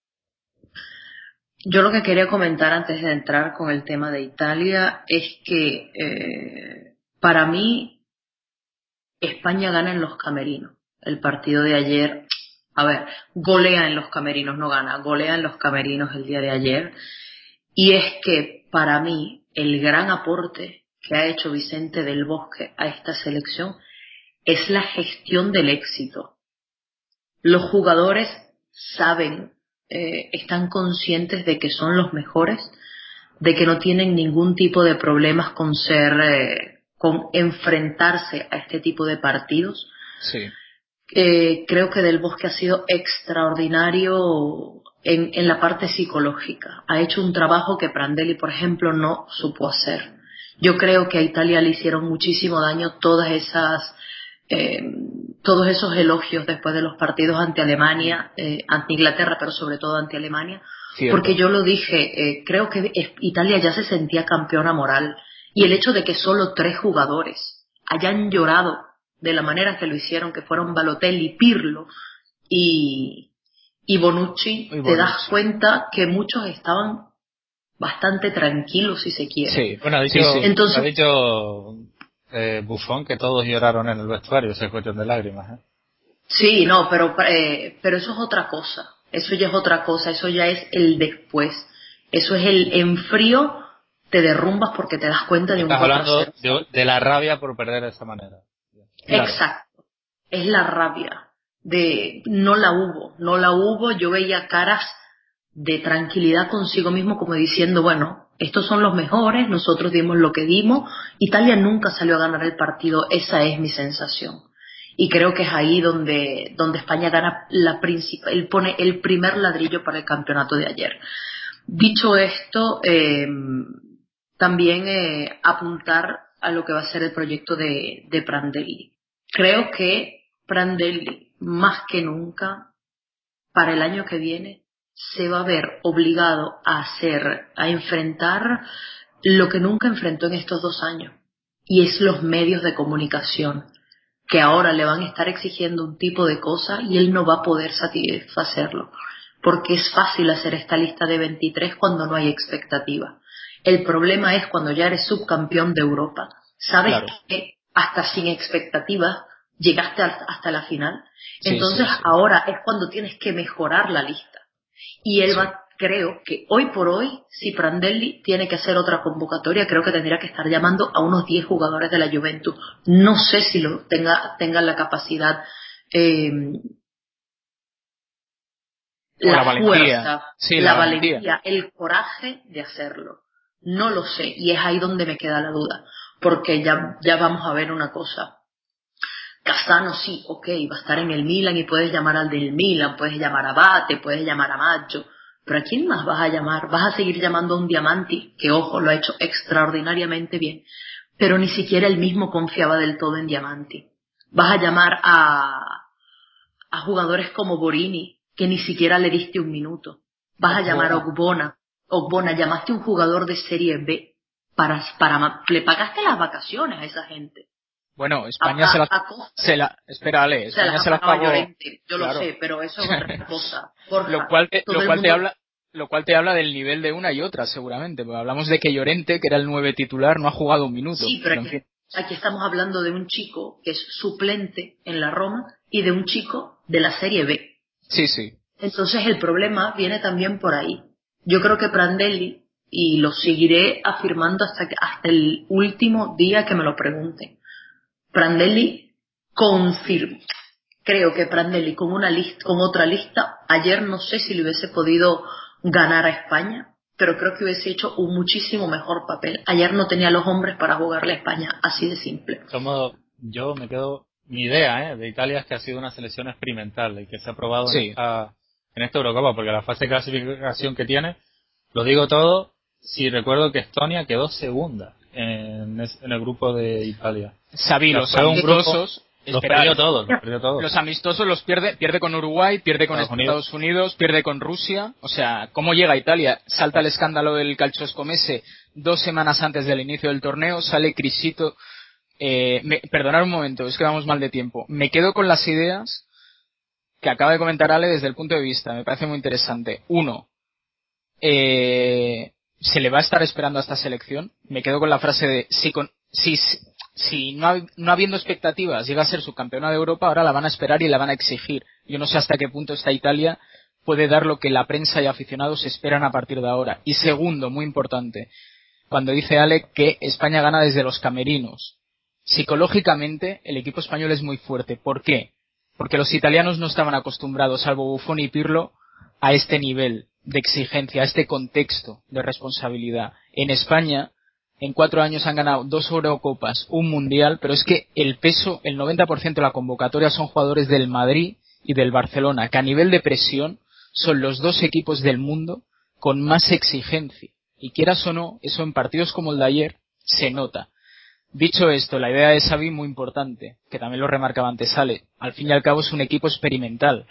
Yo lo que quería comentar antes de entrar con el tema de Italia es que eh, para mí España gana en los camerinos. El partido de ayer, a ver, golea en los camerinos, no gana, golea en los camerinos el día de ayer. Y es que para mí el gran aporte que ha hecho Vicente del Bosque a esta selección es la gestión del éxito. Los jugadores saben, eh, están conscientes de que son los mejores, de que no tienen ningún tipo de problemas con ser, eh, con enfrentarse a este tipo de partidos. Sí. Eh, creo que Del Bosque ha sido extraordinario en, en, la parte psicológica. Ha hecho un trabajo que Prandelli, por ejemplo, no supo hacer. Yo creo que a Italia le hicieron muchísimo daño todas esas, eh, todos esos elogios después de los partidos ante Alemania, eh, ante Inglaterra, pero sobre todo ante Alemania. Porque yo lo dije, eh, creo que Italia ya se sentía campeona moral. Y el hecho de que solo tres jugadores hayan llorado de la manera que lo hicieron, que fueron Balotelli, Pirlo y, y Bonucci, te das cuenta que muchos estaban bastante tranquilos, si se quiere. Sí, bueno, ha dicho, Entonces, ha dicho eh, Buffon que todos lloraron en el vestuario, esa es cuestión de lágrimas. ¿eh? Sí, no, pero, eh, pero eso es otra cosa. Eso ya es otra cosa, eso ya es el después. Eso es el en frío te derrumbas porque te das cuenta de un Estás hablando de, de, la rabia por perder de esa manera. Exacto. es la rabia de no la hubo, no la hubo, yo veía caras de tranquilidad consigo mismo como diciendo, bueno, estos son los mejores, nosotros dimos lo que dimos, Italia nunca salió a ganar el partido, esa es mi sensación. Y creo que es ahí donde, donde España gana la principal, él pone el primer ladrillo para el campeonato de ayer. Dicho esto, eh, también eh, apuntar a lo que va a ser el proyecto de, de Prandelli. Creo que Prandelli, más que nunca, para el año que viene, se va a ver obligado a hacer, a enfrentar lo que nunca enfrentó en estos dos años, y es los medios de comunicación, que ahora le van a estar exigiendo un tipo de cosa y él no va a poder satisfacerlo, porque es fácil hacer esta lista de 23 cuando no hay expectativa. El problema es cuando ya eres subcampeón de Europa, sabes que hasta sin expectativas llegaste hasta la final, entonces ahora es cuando tienes que mejorar la lista y él va, creo que hoy por hoy, si Prandelli tiene que hacer otra convocatoria, creo que tendría que estar llamando a unos 10 jugadores de la Juventus. No sé si lo tenga, tengan la capacidad, eh, la, fuerza, la, valentía. el coraje de hacerlo. No lo sé, y es ahí donde me queda la duda, porque ya, ya vamos a ver una cosa. Casano sí, ok, va a estar en el Milan y puedes llamar al del Milan, puedes llamar a Bate, puedes llamar a Macho, pero ¿a quién más vas a llamar? Vas a seguir llamando a un Diamanti, que ojo, lo ha hecho extraordinariamente bien, pero ni siquiera él mismo confiaba del todo en Diamanti. Vas a llamar a, a jugadores como Borini, que ni siquiera le diste un minuto. Vas a llamar a Ogbona. Ogbona, llamaste a un jugador de Serie B para, para, le pagaste las vacaciones a esa gente. Bueno, España se, la, se la, espera, España se, las pagó. Yo lo sé, pero eso es otra cosa. lo cual, te, lo cual te habla, lo cual te habla del nivel de una y otra, seguramente. Porque hablamos de que Llorente, que era el nueve titular, no ha jugado un minuto. Sí, pero, aquí estamos hablando de un chico que es suplente en la Roma y de un chico de la Serie B. Sí, sí. Entonces el problema viene también por ahí. Yo creo que Prandelli, y lo seguiré afirmando hasta, que, hasta el último día que me lo pregunten, Prandelli confirma. Creo que Prandelli con una lista, con otra lista, ayer no sé si le hubiese podido ganar a España, pero creo que hubiese hecho un muchísimo mejor papel. Ayer no tenía los hombres para jugarle a España, así de simple. Somos, yo me quedo, mi idea ¿eh? de Italia es que ha sido una selección experimental y que se ha probado en, esta, en esta Eurocopa, porque la fase de clasificación que tiene, lo digo todo, si recuerdo que Estonia quedó segunda en, el grupo de Italia. Sabí, los amistosos. Los perdió todos, los amistosos los pierde, pierde con Uruguay, pierde con Estados, Unidos. pierde con Rusia. O sea, ¿cómo llega Italia? Salta el escándalo del Calcioscomese dos semanas antes del inicio del torneo, sale Crisito. Eh, me, perdonad un momento, es que vamos mal de tiempo. Me quedo con las ideas que acaba de comentar Ale desde el punto de vista, me parece muy interesante. Uno, eh, se le va a estar esperando a esta selección. Me quedo con la frase de si, con, si, si no, habiendo expectativas llega a ser subcampeona de Europa, ahora la van a esperar y la van a exigir. Yo no sé hasta qué punto esta Italia puede dar lo que la prensa y aficionados esperan a partir de ahora. Y segundo, muy importante, cuando dice Ale que España gana desde los camerinos. Psicológicamente, el equipo español es muy fuerte. ¿Por qué? Porque los italianos no estaban acostumbrados, salvo Buffon y Pirlo, a este nivel de exigencia, a este contexto de responsabilidad. En España, en cuatro años han ganado dos Eurocopas, un Mundial, pero es que el peso, el 90% de la convocatoria son jugadores del Madrid y del Barcelona, que a nivel de presión son los dos equipos del mundo con más exigencia. Y quieras o no, eso en partidos como el de ayer se nota. Dicho esto, la idea de Xavi muy importante, que también lo remarcaba antes Sale. Al fin y al cabo es un equipo experimental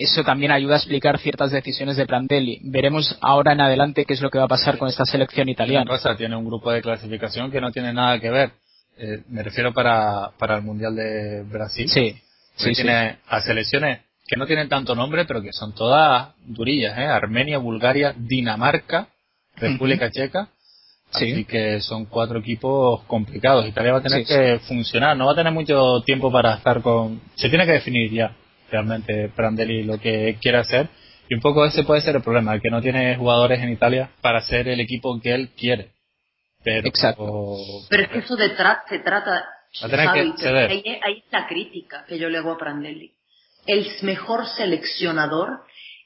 eso también ayuda a explicar ciertas decisiones de Prandelli. Veremos ahora en adelante qué es lo que va a pasar con esta selección italiana. Cosa, tiene un grupo de clasificación que no tiene nada que ver. Eh, me refiero para, para el Mundial de Brasil. Sí. sí tiene a selecciones que no tienen tanto nombre, pero que son todas durillas, ¿eh? Armenia, Bulgaria, Dinamarca, República Checa. Así que son cuatro equipos complicados. Italia va a tener que funcionar, no va a tener mucho tiempo para estar con... Se tiene que definir ya realmente Prandelli lo que quiere hacer. Y un poco ese puede ser el problema, el que no tiene jugadores en Italia para ser el equipo que él quiere. Pero, Exacto. Pero es que eso de se trata, Va a tener Xavi, que ahí, ahí la crítica que yo le hago a Prandelli. El mejor seleccionador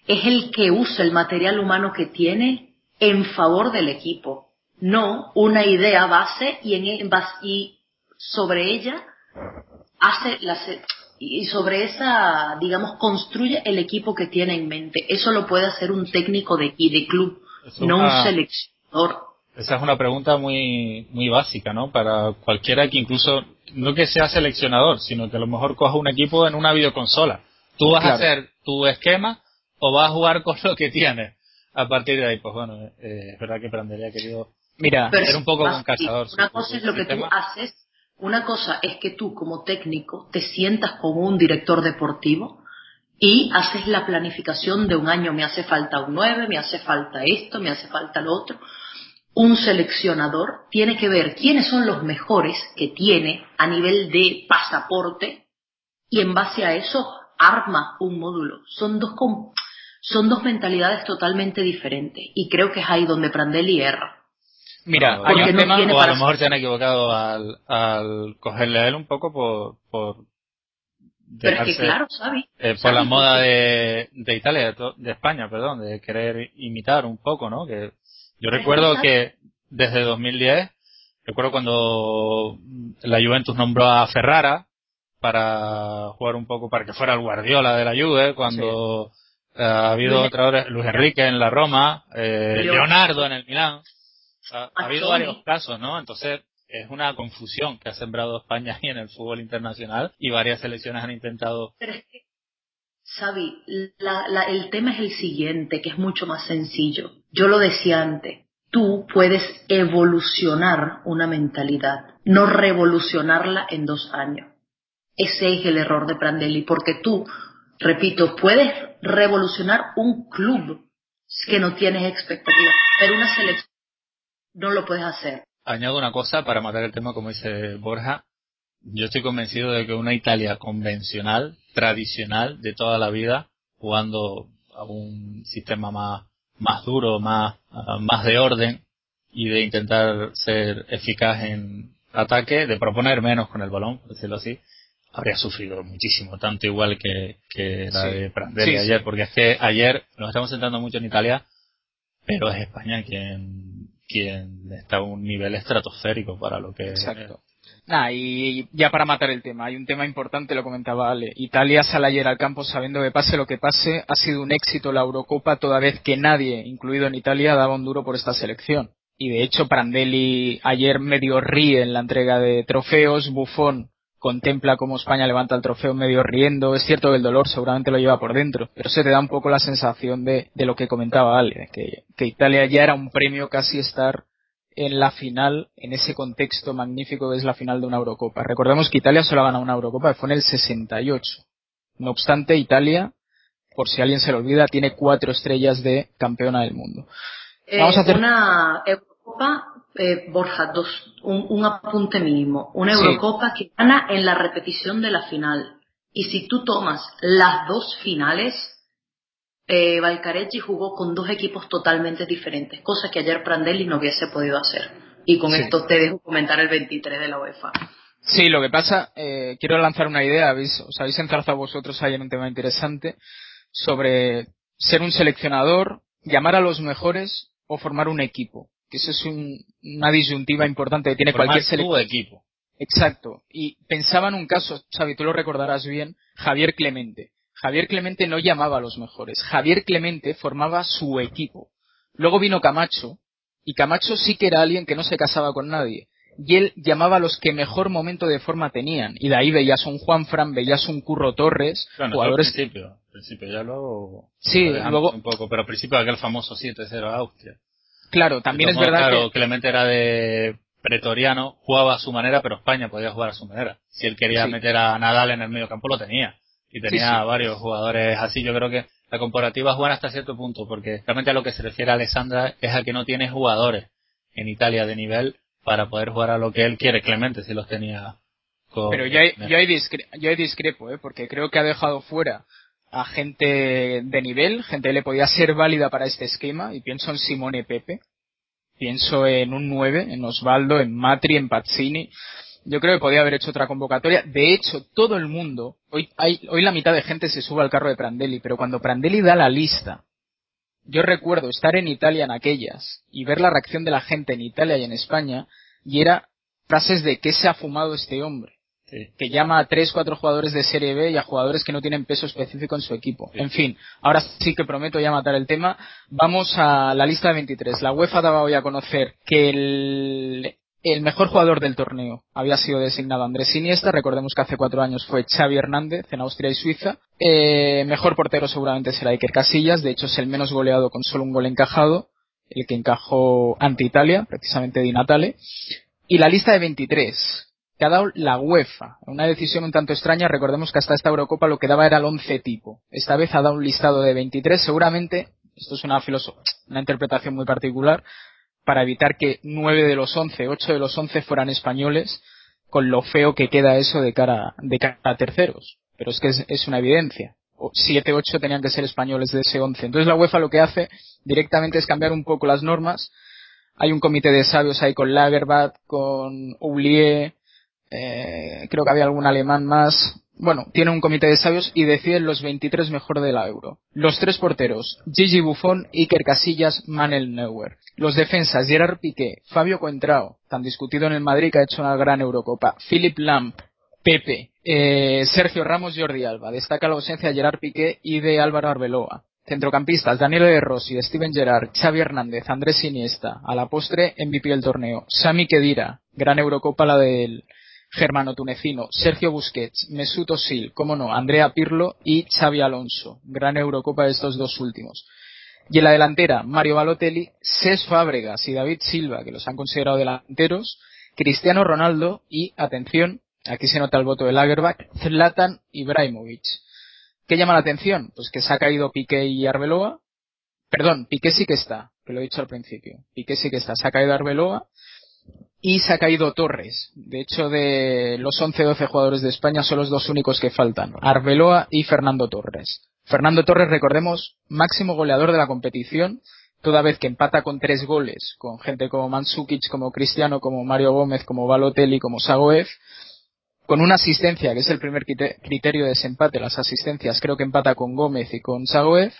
es el que usa el material humano que tiene en favor del equipo, no una idea base y, en, y sobre ella hace la y sobre esa, digamos, construye el equipo que tiene en mente. Eso lo puede hacer un técnico de, y de club, Es no una- un seleccionador. Esa es una pregunta muy, muy básica, ¿no? Para cualquiera que incluso, no que sea seleccionador, sino que a lo mejor coja un equipo en una videoconsola. ¿Tú vas a hacer tu esquema o vas a jugar con lo que tienes? A partir de ahí, pues bueno, eh, es verdad que Prandelli ha querido Mira, Pero un poco más con cazador, Una cosa es lo que tú haces, una cosa es que tú como técnico te sientas con un director deportivo y haces la planificación de un año, me hace falta un 9, me hace falta esto, me hace falta lo otro. Un seleccionador tiene que ver quiénes son los mejores que tiene a nivel de pasaporte y en base a eso arma un módulo. Son dos, son dos mentalidades totalmente diferentes y creo que es ahí donde Prandelli erra. Mira, No, hay un tema, o a lo mejor se han equivocado al, al cogerle a él un poco por, por Pero es que claro, Xavi. eh, por la moda de, de Italia, de, España, perdón, de querer imitar un poco, ¿no? Que yo recuerdo que desde 2010, recuerdo cuando la Juventus nombró a Ferrara para jugar un poco, para que fuera el Guardiola de la Juve, cuando eh, ha habido Luis- otra Luis Enrique en la Roma, eh, Leo- Leonardo en el Milán. Ha, ha habido varios casos, ¿no? Entonces, es una confusión que ha sembrado España y en el fútbol internacional y varias selecciones han intentado Pero es que, Xavi, la- la- el tema es el siguiente, que es mucho más sencillo. Yo lo decía antes. Tú puedes evolucionar una mentalidad, no revolucionarla en dos años. Ese es el error de Prandelli, porque tú, repito, puedes revolucionar un club que no tienes expectativas, pero una selección no lo puedes hacer. Añado una cosa para matar el tema, como dice Borja. Yo estoy convencido de que una Italia convencional, tradicional, de toda la vida, jugando a un sistema más, más duro, más, ah, más de orden y de intentar ser eficaz en ataque, de proponer menos con el balón, por decirlo así, habría sufrido muchísimo, tanto igual que, que la Sí. de Prandelli Sí, sí. ayer, porque es que ayer nos estamos centrando mucho en Italia, pero es España quien, quien está a un nivel estratosférico para lo que Exacto. Nah, y ya para matar el tema, hay un tema importante, lo comentaba Ale. Italia sale ayer al campo sabiendo que pase lo que pase, ha sido un éxito la Eurocopa toda vez que nadie, incluido en Italia, daba un duro por esta selección. Y de hecho Prandelli ayer medio ríe en la entrega de trofeos, Buffon contempla cómo España levanta el trofeo medio riendo. Es cierto que el dolor seguramente lo lleva por dentro, pero se te da un poco la sensación de, de lo que comentaba Ale, que, que Italia ya era un premio casi estar en la final, en ese contexto magnífico que es la final de una Eurocopa. Recordemos que Italia solo ha ganado una Eurocopa, que fue en el 68. No obstante, Italia, por si alguien se lo olvida, tiene cuatro estrellas de campeona del mundo. Eh, Vamos a hacer- Una Eurocopa, eh, Borja, dos, un, un apunte mínimo. Una Sí. Eurocopa que gana en la repetición de la final. Y si tú tomas las dos finales, eh, Valcareggi jugó con dos equipos totalmente diferentes, cosa que ayer Prandelli no hubiese podido hacer. Y con Sí. esto te dejo comentar el 23 de la UEFA. Sí, lo que pasa, eh, quiero lanzar una idea, habéis, os habéis enzarzado vosotros ahí en un tema interesante sobre ser un seleccionador, llamar a los mejores o formar un equipo. Que eso es un- una disyuntiva importante que tiene cualquier tu seleccionador. equipo. Exacto. Y pensaba en un caso, Xavi, tú lo recordarás bien, Javier Clemente. Javier Clemente no llamaba a los mejores. Javier Clemente formaba su equipo. Luego vino Camacho, y Camacho sí que era alguien que no se casaba con nadie. Y él llamaba a los que mejor momento de forma tenían. Y de ahí veías un Juan Fran, veías un Curro Torres, jugadores... al principio, al principio ya luego Sí, luego- un poco, pero al principio aquel famoso 7-0 a Austria. Claro, también es verdad claro, que... Clemente era de pretoriano, jugaba a su manera, pero España podía jugar a su manera. Si él quería Sí. meter a Nadal en el medio campo, lo tenía. Y tenía Sí, sí. varios jugadores así. Yo creo que la comparativa es buena hasta cierto punto, porque realmente a lo que se refiere a Alessandra es a que no tiene jugadores en Italia de nivel para poder jugar a lo que él quiere. Clemente si los tenía con... Pero yo, hay- yo, hay discre- yo hay discrepo, ¿eh? porque creo que ha dejado fuera a gente de nivel, gente que le podía ser válida para este esquema, y pienso en Simone Pepe, pienso en un 9, en Osvaldo, en Matri, en Pazzini, Yo creo que podía haber hecho otra convocatoria. De hecho, todo el mundo, hoy, hay, hoy la mitad de gente se sube al carro de Prandelli, pero cuando Prandelli da la lista, yo recuerdo estar en Italia en aquellas y ver la reacción de la gente en Italia y en España, y era frases de qué se ha fumado este hombre. Que llama a tres, cuatro jugadores de Serie B y a jugadores que no tienen peso específico en su equipo. En fin, ahora sí que prometo ya matar el tema. Vamos a la lista de 23. La UEFA daba hoy a conocer que el, el mejor jugador del torneo había sido designado Andrés Iniesta, recordemos que hace cuatro años fue Xavi Hernández en Austria y Suiza. Eh, mejor portero seguramente será Iker Casillas, de hecho es el menos goleado con solo un gol encajado, el que encajó ante Italia, precisamente Di Natale. Y la lista de 23, que ha dado la UEFA. Una decisión un tanto extraña, recordemos que hasta esta Eurocopa lo que daba era el 11 tipo. Esta vez ha dado un listado de 23, seguramente, esto es una, una interpretación muy particular, para evitar que 9 de los 11, 8 de los 11 fueran españoles, con lo feo que queda eso de cara, de cara a terceros. Pero es que es, una evidencia. 7, 8 tenían que ser españoles de ese 11. Entonces la UEFA lo que hace directamente es cambiar un poco las normas. Hay un comité de sabios ahí con Lagerbat, con Oublier, eh, creo que había algún alemán más. Bueno, tiene un comité de sabios y deciden los 23 mejor de la Euro. Los tres porteros, Gigi Buffon, Iker Casillas, Manuel Neuer. Los defensas, Gerard Piqué, Fabio Coentrao, tan discutido en el Madrid que ha hecho una gran Eurocopa, Philip Lamp, Pepe, eh, Sergio Ramos, Jordi Alba. Destaca la ausencia de Gerard Piqué y de Álvaro Arbeloa. Centrocampistas, Daniel de Rossi, Steven Gerrard, Xavi Hernández, Andrés Iniesta. A la postre, MVP del torneo. Sami Kedira, gran Eurocopa la del germano tunecino, Sergio Busquets, Mesut Özil, como no, Andrea Pirlo y Xavi Alonso. Gran Eurocopa de estos dos últimos. Y en la delantera, Mario Balotelli, Cés Fábregas y David Silva, que los han considerado delanteros, Cristiano Ronaldo y, atención, aquí se nota el voto de Lagerbach, Zlatan Ibrahimovic. ¿Qué llama la atención? Pues que se ha caído Piqué y Arbeloa. Perdón, Piqué sí que está, que lo he dicho al principio. Piqué sí que está, se ha caído Arbeloa y se ha caído Torres. De hecho, de los 11-12 jugadores de España son los dos únicos que faltan, Arbeloa y Fernando Torres. Fernando Torres, recordemos, máximo goleador de la competición, toda vez que empata con tres goles, con gente como Mansukic, como Cristiano, como Mario Gómez, como Balotelli, como Sagoev, con una asistencia, que es el primer criterio de desempate, las asistencias, creo que empata con Gómez y con Sagoev,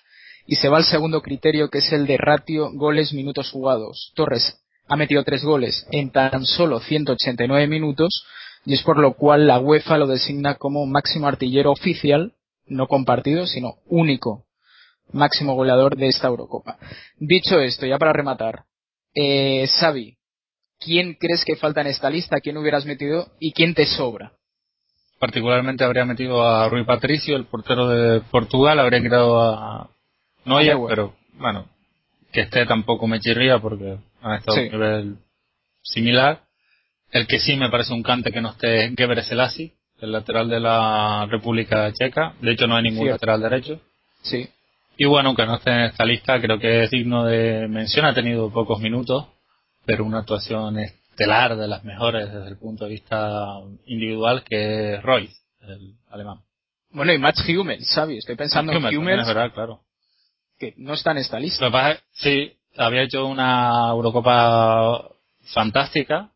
y se va al segundo criterio, que es el de ratio goles minutos jugados. Torres ha metido tres goles en tan solo 189 minutos y es por lo cual la UEFA lo designa como máximo artillero oficial, no compartido, sino único máximo goleador de esta Eurocopa. Dicho esto, ya para rematar, eh, Xavi, ¿quién crees que falta en esta lista? ¿Quién hubieras metido y quién te sobra? Particularmente habría metido a Rui Patricio, el portero de Portugal, habría quitado a Neuer, pero bueno, que esté tampoco me chirría porque ha estado a un nivel similar. El que sí me parece un cante que no esté Gebre Selassie, el lateral de la República Checa. De hecho, no hay ningún lateral derecho. Sí. Y bueno, aunque no esté en esta lista, creo que es digno de mención. Ha tenido pocos minutos, pero una actuación estelar de las mejores desde el punto de vista individual, que es Royce, el alemán. Bueno, y Max Hummel, ¿sabes? Estoy pensando en Hummel. Es verdad, claro que no está en esta lista. sí, había hecho una Eurocopa fantástica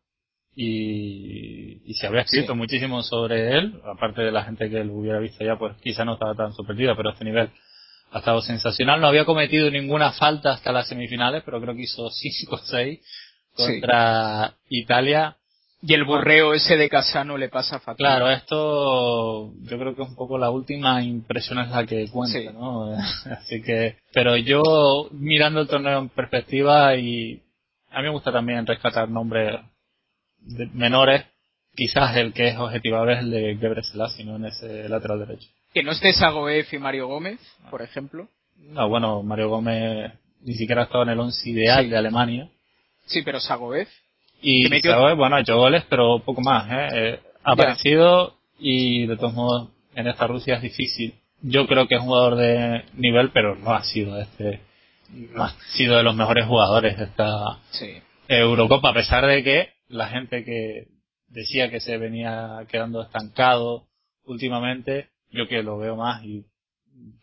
y, y se había escrito muchísimo sobre él, aparte de la gente que lo hubiera visto ya, pues quizá no estaba tan sorprendida, pero a este nivel ha estado sensacional. No había cometido ninguna falta hasta las semifinales, pero creo que hizo 5 o 6 contra Italia y el borreo ese de Casano le pasa fatal. Claro, esto yo creo que es un poco la última impresión es la que cuenta, ¿no? Así que, pero yo mirando el torneo en perspectiva y a mí me gusta también rescatar nombres menores, quizás el que es objetivable es el de Gebre Selassie, ¿no? En ese lateral derecho. Que no esté Sagoef y Mario Gómez, por ejemplo. No, bueno, Mario Gómez ni siquiera ha estado en el once ideal de Alemania. Sí, pero Sagoef. Y bueno, ha hecho goles, pero poco más, ¿eh? eh ha aparecido y de todos modos en esta Rusia es difícil. Yo creo que es un jugador de nivel, pero no ha sido este, no ha sido de los mejores jugadores de esta Eurocopa, a pesar de que la gente que decía que se venía quedando estancado últimamente, yo que lo veo más y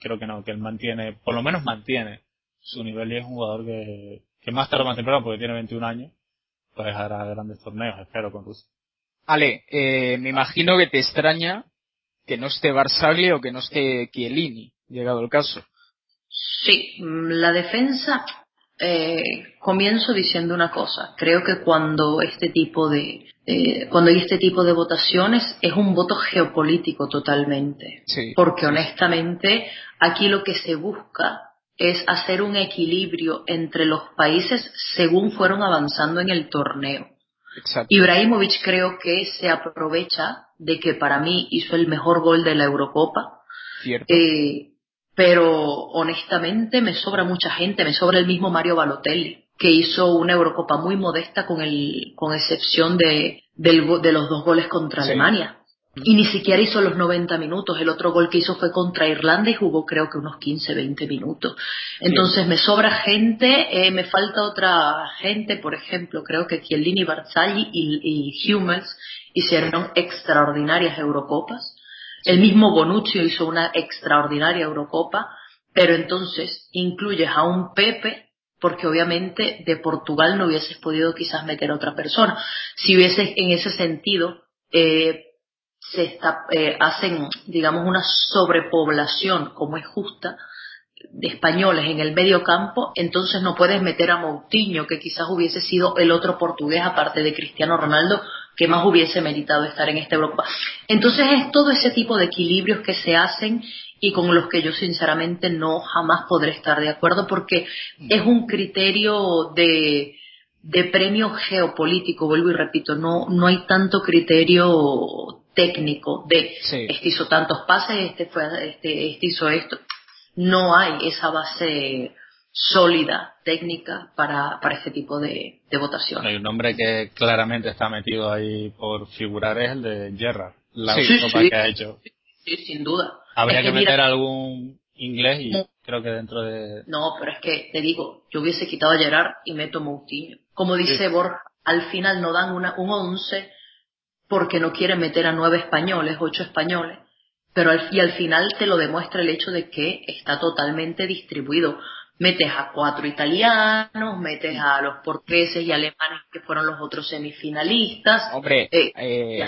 creo que no, que él mantiene, por lo menos mantiene su nivel y es un jugador que, que más tarde o más temprano, porque tiene 21 años, pues hará grandes torneos, espero, con Rusia. Ale, eh, me imagino que te extraña que no esté Barsagli o que no esté Chiellini, llegado el caso. Sí, mm, la defensa, eh, comienzo diciendo una cosa. Creo que cuando este tipo de, cuando hay este tipo de votaciones es un voto geopolítico totalmente. Porque honestamente aquí lo que se busca es hacer un equilibrio entre los países según fueron avanzando en el torneo. Ibrahimovic creo que se aprovecha de que para mí hizo el mejor gol de la Eurocopa. Eh, pero honestamente me sobra mucha gente, me sobra el mismo Mario Balotelli, que hizo una Eurocopa muy modesta con, el, con excepción de, de los dos goles contra Alemania. Y ni siquiera hizo los 90 minutos. El otro gol que hizo fue contra Irlanda y jugó creo que unos 15, 20 minutos. Entonces me sobra gente, eh, me falta otra gente, por ejemplo, creo que Chiellini, Barzagli y, y Hummels hicieron extraordinarias Eurocopas. El mismo Bonucci hizo una extraordinaria Eurocopa, pero entonces incluyes a un Pepe porque obviamente de Portugal no hubieses podido quizás meter a otra persona. Si hubieses en ese sentido eh, se está, eh, hacen, digamos, una sobrepoblación como es justa de españoles en el medio campo, entonces no puedes meter a Moutinho, que quizás hubiese sido el otro portugués aparte de Cristiano Ronaldo, que más hubiese meritado estar en esta Europa. Entonces es todo ese tipo de equilibrios que se hacen y con los que yo sinceramente no jamás podré estar de acuerdo porque es un criterio de, de premio geopolítico, vuelvo y repito, no, no hay tanto criterio técnico de este hizo tantos pases, este fue, este, este hizo esto. No hay esa base sólida técnica para, para este tipo de, de votación. Hay un nombre que claramente está metido ahí por figurar es el de Gerrard, la sí, que ha hecho. Sí, sin duda. Habría que, meter algún inglés y creo que dentro de... No, pero es que te digo, yo hubiese quitado a Gerard y meto Moutinho. Como dice Borja, al final no dan una, un 11 porque no quiere meter a nueve españoles, ocho españoles, pero al, y al final te lo demuestra el hecho de que está totalmente distribuido. Metes a cuatro italianos, metes a los portugueses y alemanes que fueron los otros semifinalistas. Hombre, eh, eh,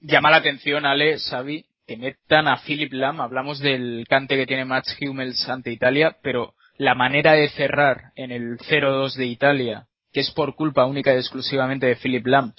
llama la atención, Ale, Xavi, que metan a Philip Lam, hablamos del cante que tiene Max Hummels ante Italia, pero la manera de cerrar en el 0-2 de Italia, que es por culpa única y exclusivamente de Philip Lam,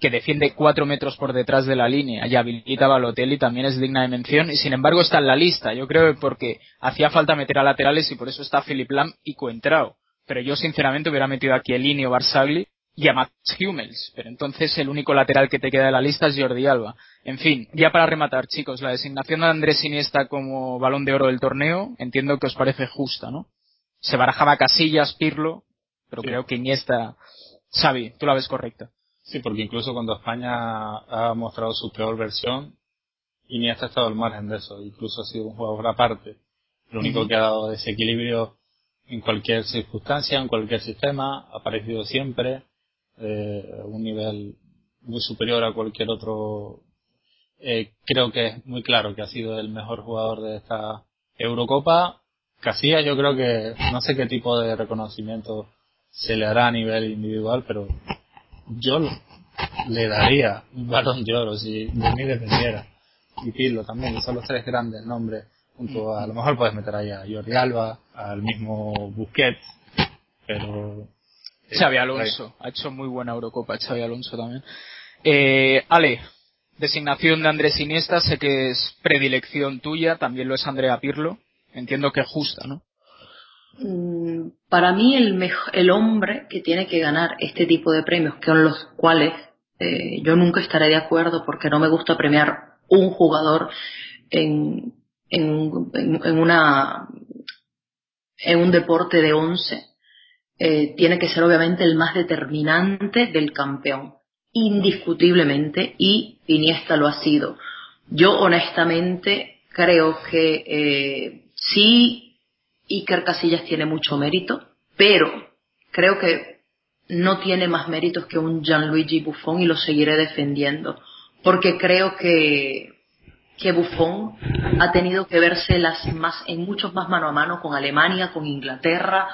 que defiende cuatro metros por detrás de la línea y habilita Balotelli también es digna de mención y sin embargo está en la lista. Yo creo que porque hacía falta meter a laterales y por eso está Philip Lam y Coentrao. Pero yo sinceramente hubiera metido aquí el o Barsagli y a Max Hummels. Pero entonces el único lateral que te queda de la lista es Jordi Alba. En fin, ya para rematar, chicos, la designación de Andrés Iniesta como balón de oro del torneo entiendo que os parece justa, ¿no? Se barajaba Casillas, Pirlo, pero creo que Iniesta... Xavi, tú la ves correcta. Sí, porque incluso cuando España ha mostrado su peor versión, Iniesta ha estado al margen de eso, incluso ha sido un jugador aparte. Lo único que ha dado desequilibrio en cualquier circunstancia, en cualquier sistema, ha aparecido siempre, eh, un nivel muy superior a cualquier otro. Eh, creo que es muy claro que ha sido el mejor jugador de esta Eurocopa. Casillas yo creo que no sé qué tipo de reconocimiento se le hará a nivel individual, pero yo le daría un balón de oro si de mí dependiera. Y Pirlo también, que son los tres grandes nombres. Junto a, lo mejor puedes meter ahí a Jordi Alba, al mismo Busquets, pero... Eh, Xavi Alonso, ha hecho muy buena Eurocopa Xavi Alonso también. Eh, Ale, designación de Andrés Iniesta, sé que es predilección tuya, también lo es Andrea Pirlo. Entiendo que es justa, ¿no? Mm, para mí el, el hombre que tiene que ganar este tipo de premios, con los cuales eh, yo nunca estaré de acuerdo porque no me gusta premiar un jugador en, en, en, una en un deporte de once, eh, tiene que ser obviamente el más determinante del campeón, indiscutiblemente, y Iniesta lo ha sido. Yo honestamente creo que eh, sí Iker Casillas tiene mucho mérito, pero creo que no tiene más méritos que un Gianluigi Buffon y lo seguiré defendiendo, porque creo que que Buffon ha tenido que verse las más en muchos más mano a mano con Alemania, con Inglaterra,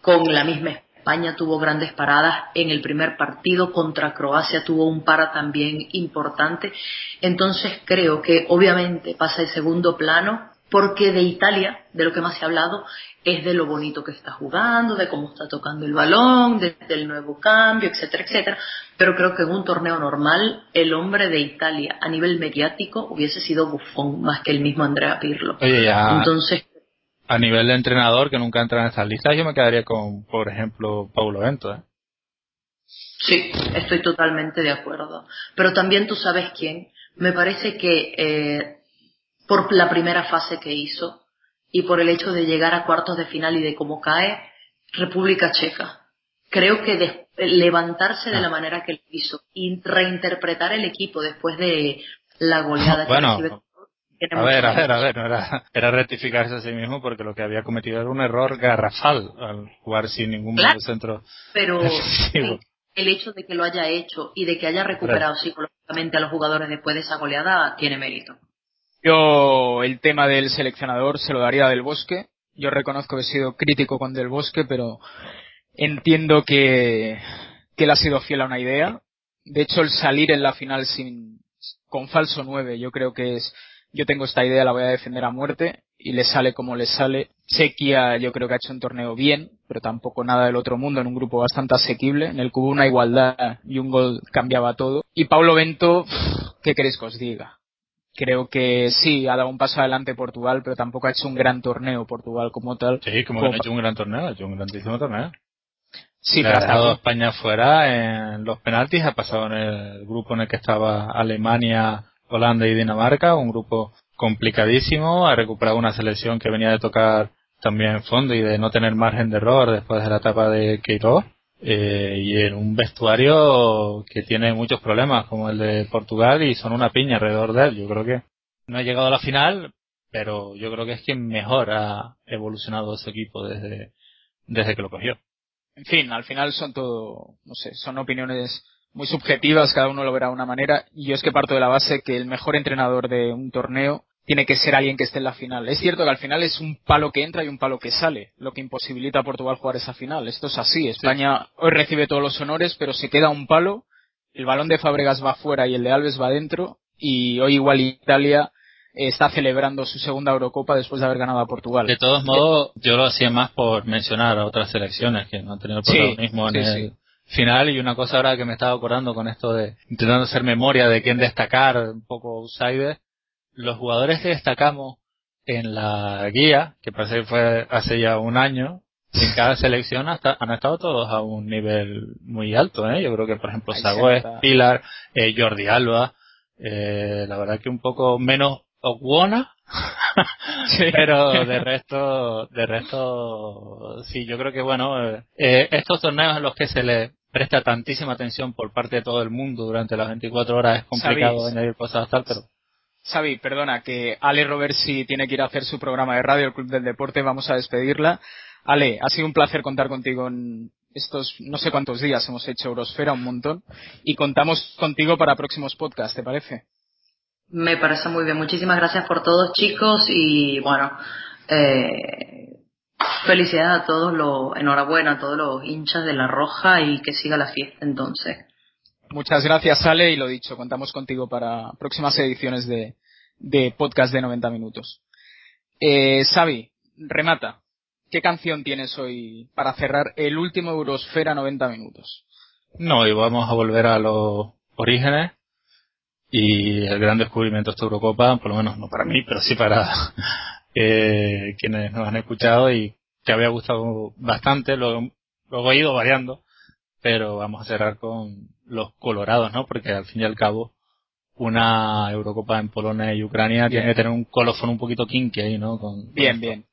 con la misma España tuvo grandes paradas en el primer partido, contra Croacia tuvo un para también importante. Entonces creo que obviamente pasa el segundo plano porque de Italia, de lo que más se ha hablado, es de lo bonito que está jugando, de cómo está tocando el balón, del nuevo cambio, etcétera, etcétera. Pero creo que en un torneo normal, el hombre de Italia a nivel mediático hubiese sido Buffon más que el mismo Andrea Pirlo. Entonces, a nivel de entrenador que nunca entra en esas listas, yo me quedaría con, por ejemplo, Paulo Bento. ¿eh? Sí, estoy totalmente de acuerdo. Pero también tú sabes quién. Me parece que eh, por la primera fase que hizo y por el hecho de llegar a cuartos de final y de cómo cae, República Checa. Creo que de, levantarse de la ah. manera que lo hizo y reinterpretar el equipo después de la goleada que recibe a ver, a ver, a ver, era, era, rectificarse a sí mismo porque lo que había cometido era un error garrafal al jugar sin ningún centro. Pero el hecho de que lo haya hecho y de que haya recuperado psicológicamente a los jugadores después de esa goleada tiene mérito. Yo el tema del seleccionador se lo daría del Bosque. Yo reconozco que he sido crítico con del Bosque, pero entiendo que, que él ha sido fiel a una idea. De hecho, el salir en la final sin, con falso 9 yo creo que es yo tengo esta idea, la voy a defender a muerte y le sale como le sale. Chequia yo creo que ha hecho un torneo bien, pero tampoco nada del otro mundo, en un grupo bastante asequible, en el que hubo una igualdad y un gol cambiaba todo. Y Paulo Bento, ¿qué queréis que os diga? Creo que sí, ha dado un paso adelante Portugal, pero tampoco ha hecho un gran torneo Portugal como tal. Sí, como, que no ha hecho un gran torneo, ha hecho un grandísimo torneo. Sí, ha dejado a España fuera en los penaltis, ha pasado en el grupo en el que estaba Alemania, Holanda y Dinamarca, un grupo complicadísimo, ha recuperado una selección que venía de tocar también en fondo y de no tener margen de error después de la etapa de Queiroz. Eh, y en un vestuario que tiene muchos problemas como el de Portugal y son una piña alrededor de él. Yo creo que no ha llegado a la final, pero yo creo que es quien mejor ha evolucionado ese equipo desde, desde que lo cogió. En fin, al final son todo, no sé, son opiniones muy subjetivas, cada uno lo verá de una manera, y yo es que parto de la base que el mejor entrenador de un torneo tiene que ser alguien que esté en la final. Es cierto que al final es un palo que entra y un palo que sale, lo que imposibilita a Portugal jugar esa final. Esto es así. España hoy recibe todos los honores, pero se queda un palo, el balón de Fábregas va fuera y el de Alves va dentro, y hoy igual Italia está celebrando su segunda Eurocopa después de haber ganado a Portugal. De todos modos, yo lo hacía más por mencionar a otras selecciones que no han tenido protagonismo en el final y una cosa ahora que me estaba acordando con esto de intentando hacer memoria de quién destacar, un poco outsider, los jugadores que destacamos en la guía, que parece que fue hace ya un año, en cada selección hasta, han estado todos a un nivel muy alto, ¿eh? Yo creo que, por ejemplo, Sagüez, Pilar, eh, Jordi Alba, eh, la verdad que un poco menos Oguona, pero de resto, de resto, sí, yo creo que bueno, eh, estos torneos en los que se le presta tantísima atención por parte de todo el mundo durante las 24 horas es complicado añadir cosas tal, pero Xavi, perdona, que Ale Roversi tiene que ir a hacer su programa de radio, el Club del Deporte, vamos a despedirla. Ale, ha sido un placer contar contigo en estos no sé cuántos días, hemos hecho Eurosfera un montón, y contamos contigo para próximos podcasts, ¿te parece? Me parece muy bien. Muchísimas gracias por todos, chicos. Y bueno, eh, felicidades a todos los, enhorabuena a todos los hinchas de La Roja y que siga la fiesta entonces. Muchas gracias, Ale. Y lo dicho, contamos contigo para próximas ediciones de, podcast de 90 minutos. Eh, Xavi, remata. ¿Qué canción tienes hoy para cerrar el último Eurosfera 90 minutos? No, y vamos a volver a los orígenes y el gran descubrimiento de esta Eurocopa, por lo menos no para mí, pero sí para eh, quienes nos han escuchado y que había gustado bastante, luego, luego he ido variando, pero vamos a cerrar con los colorados, ¿no? Porque al fin y al cabo una Eurocopa en Polonia y Ucrania tiene que tener un colofón un poquito kinky ahí, ¿no? Con, bien, bien.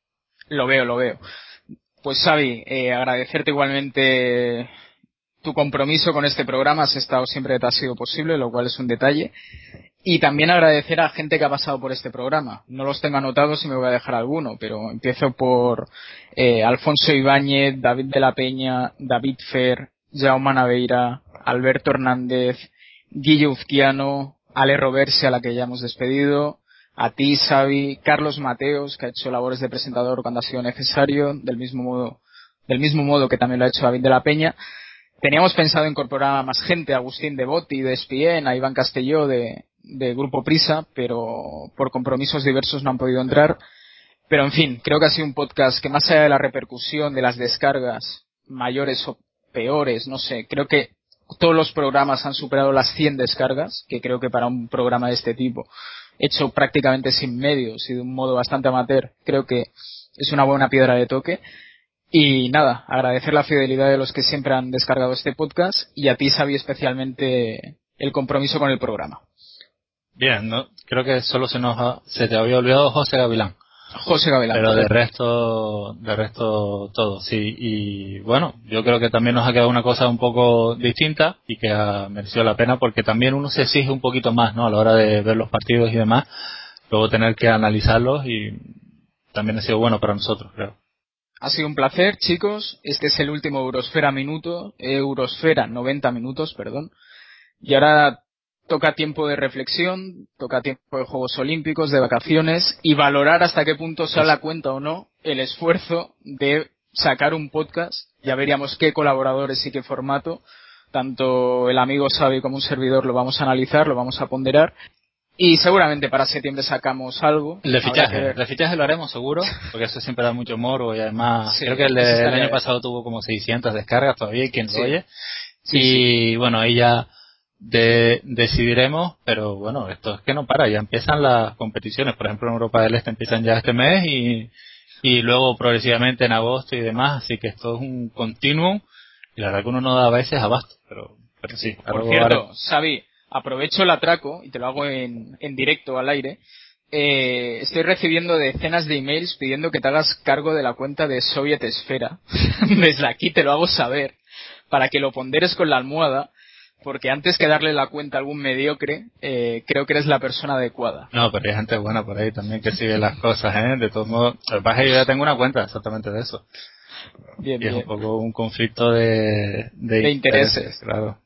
Lo veo, lo veo. Pues Xavi, eh, agradecerte igualmente tu compromiso con este programa has estado siempre que te ha sido posible, lo cual es un detalle. Y también agradecer a gente que ha pasado por este programa. No los tengo anotados y me voy a dejar alguno, pero empiezo por eh, Alfonso Ibáñez, David de la Peña, David Fer, Jaume Naveira, Alberto Hernández, Guille Uzquiano, Ale Roverse, a la que ya hemos despedido, a ti, Xavi, Carlos Mateos, que ha hecho labores de presentador cuando ha sido necesario, del mismo modo del mismo modo que también lo ha hecho David de la Peña. Teníamos pensado incorporar a más gente, a Agustín de Botti de ESPN, a Iván Castelló de, de Grupo Prisa, pero por compromisos diversos no han podido entrar. Pero en fin, creo que ha sido un podcast que más allá de la repercusión de las descargas mayores o peores, no sé, creo que todos los programas han superado las 100 descargas, que creo que para un programa de este tipo, hecho prácticamente sin medios y de un modo bastante amateur, creo que es una buena piedra de toque. Y nada, agradecer la fidelidad de los que siempre han descargado este podcast y a ti, Xavi, especialmente el compromiso con el programa. Bien, ¿no? creo que solo se nos se te había olvidado José Gavilán. José Gavilán. Pero de resto, de resto todo, sí. Y bueno, yo creo que también nos ha quedado una cosa un poco distinta y que ha merecido la pena porque también uno se exige un poquito más, ¿no? A la hora de ver los partidos y demás, luego tener que analizarlos y también ha sido bueno para nosotros, creo. Ha sido un placer, chicos. Este es el último Eurosfera minuto, Eurosfera 90 minutos, perdón. Y ahora toca tiempo de reflexión, toca tiempo de Juegos Olímpicos, de vacaciones y valorar hasta qué punto sale a cuenta o no el esfuerzo de sacar un podcast. Ya veríamos qué colaboradores y qué formato. Tanto el amigo Xavi como un servidor lo vamos a analizar, lo vamos a ponderar. Y seguramente para septiembre sacamos algo. El de fichaje, el de fichaje lo haremos seguro, porque eso siempre da mucho moro y además creo que el, año pasado tuvo como 600 descargas todavía, quien lo oye. y bueno, ahí ya de, decidiremos, pero bueno, esto es que no para, ya empiezan las competiciones, por ejemplo en Europa del Este empiezan ya este mes y, y luego progresivamente en agosto y demás, así que esto es un continuum y la verdad que uno no da a veces abasto, pero, pero sí. Por cierto, Xavi, aprovecho el atraco y te lo hago en, en directo al aire. Eh, estoy recibiendo decenas de emails pidiendo que te hagas cargo de la cuenta de Soviet Esfera. Desde aquí te lo hago saber para que lo ponderes con la almohada porque antes que darle la cuenta a algún mediocre, eh, creo que eres la persona adecuada. No, pero hay gente buena por ahí también que sigue las cosas, ¿eh? De todos modos, que yo ya tengo una cuenta exactamente de eso. Bien, y es un poco un conflicto de, de, intereses. Claro.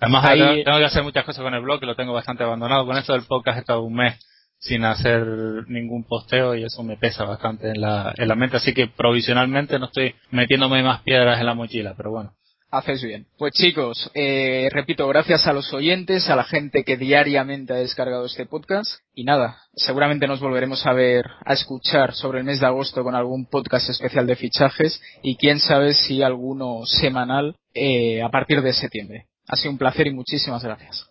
Además, ahí... tengo que hacer muchas cosas con el blog, que lo tengo bastante abandonado. Con esto del podcast he estado un mes sin hacer ningún posteo y eso me pesa bastante en la, en la mente. Así que provisionalmente no estoy metiéndome más piedras en la mochila, pero bueno. Haces bien. Pues chicos, eh, repito, gracias a los oyentes, a la gente que diariamente ha descargado este podcast. Y nada, seguramente nos volveremos a ver, a escuchar sobre el mes de agosto con algún podcast especial de fichajes y quién sabe si alguno semanal eh, a partir de septiembre. Ha sido un placer y muchísimas gracias.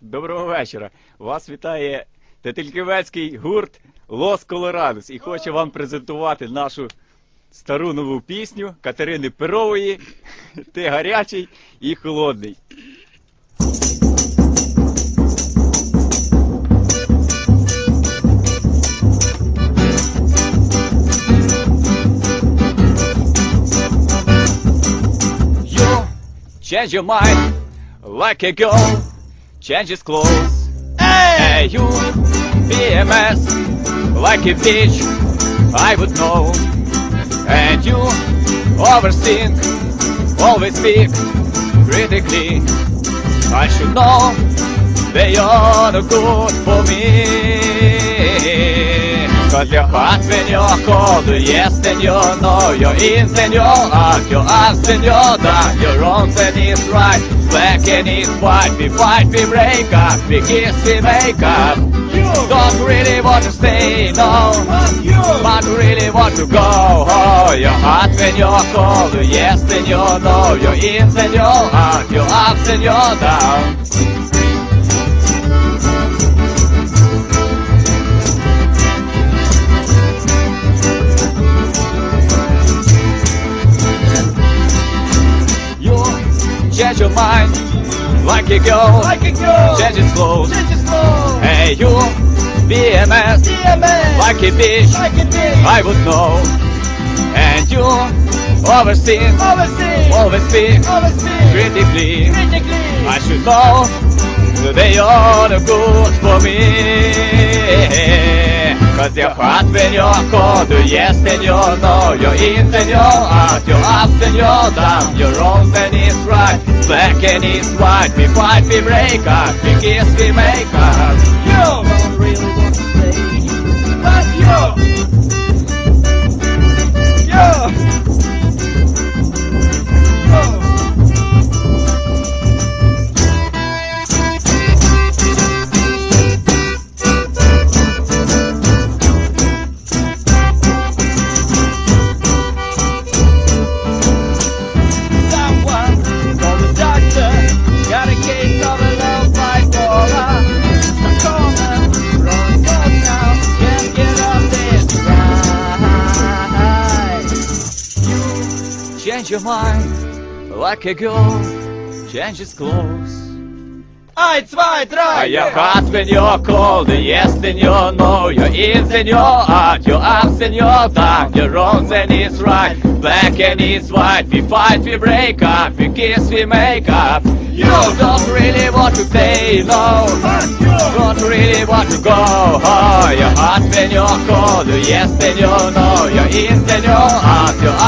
Доброго вечора. Вас вітає Тетельківецький гурт Лос Колорадос і хочу вам презентувати нашу стару нову пісню Катерини Перової Ти гарячий і холодний. Change your mind like a girl changes clothes. Hey, you BMS like a bitch, I would know. And you overthink, always speak critically. I should know they are no good for me. Cause you're hot when you're cold, yes then you know You're in then you're out, you're up then you're down You're wrong then it's right, black and it's white. We fight, we break up, we kiss, we make up. You Don't really want to stay, no. You But really want to go, oh You're hot when you're cold, yes then you know You're in then you're out, you're up then you're down your mind like a girl, like a girl. Change its clothes, change its clothes. Hey you, BMS, BMS. like a bitch, like a bitch. I would know. And you, overseen, overseen, always speak, always speak. critically. critically. I should know they are the good for me. Azért ha átvenja, akkor the yes and your no Your in and your out, your up and your downs Your wrong and it's right, black and it's white We fight, we break up, we kiss, we make up. You don't really want to stay But you like a girl changes clothes. Ein, zwei, drei, You're hot when you're cold, yes then you know You're in then you're out, you're up then you're down You're wrong then it's right, black and it's white We fight, we break up, we kiss, we make up. You don't really want to stay, no Don't really want to go, oh You're hot when you're cold, yes then you know You're in then you're out, you're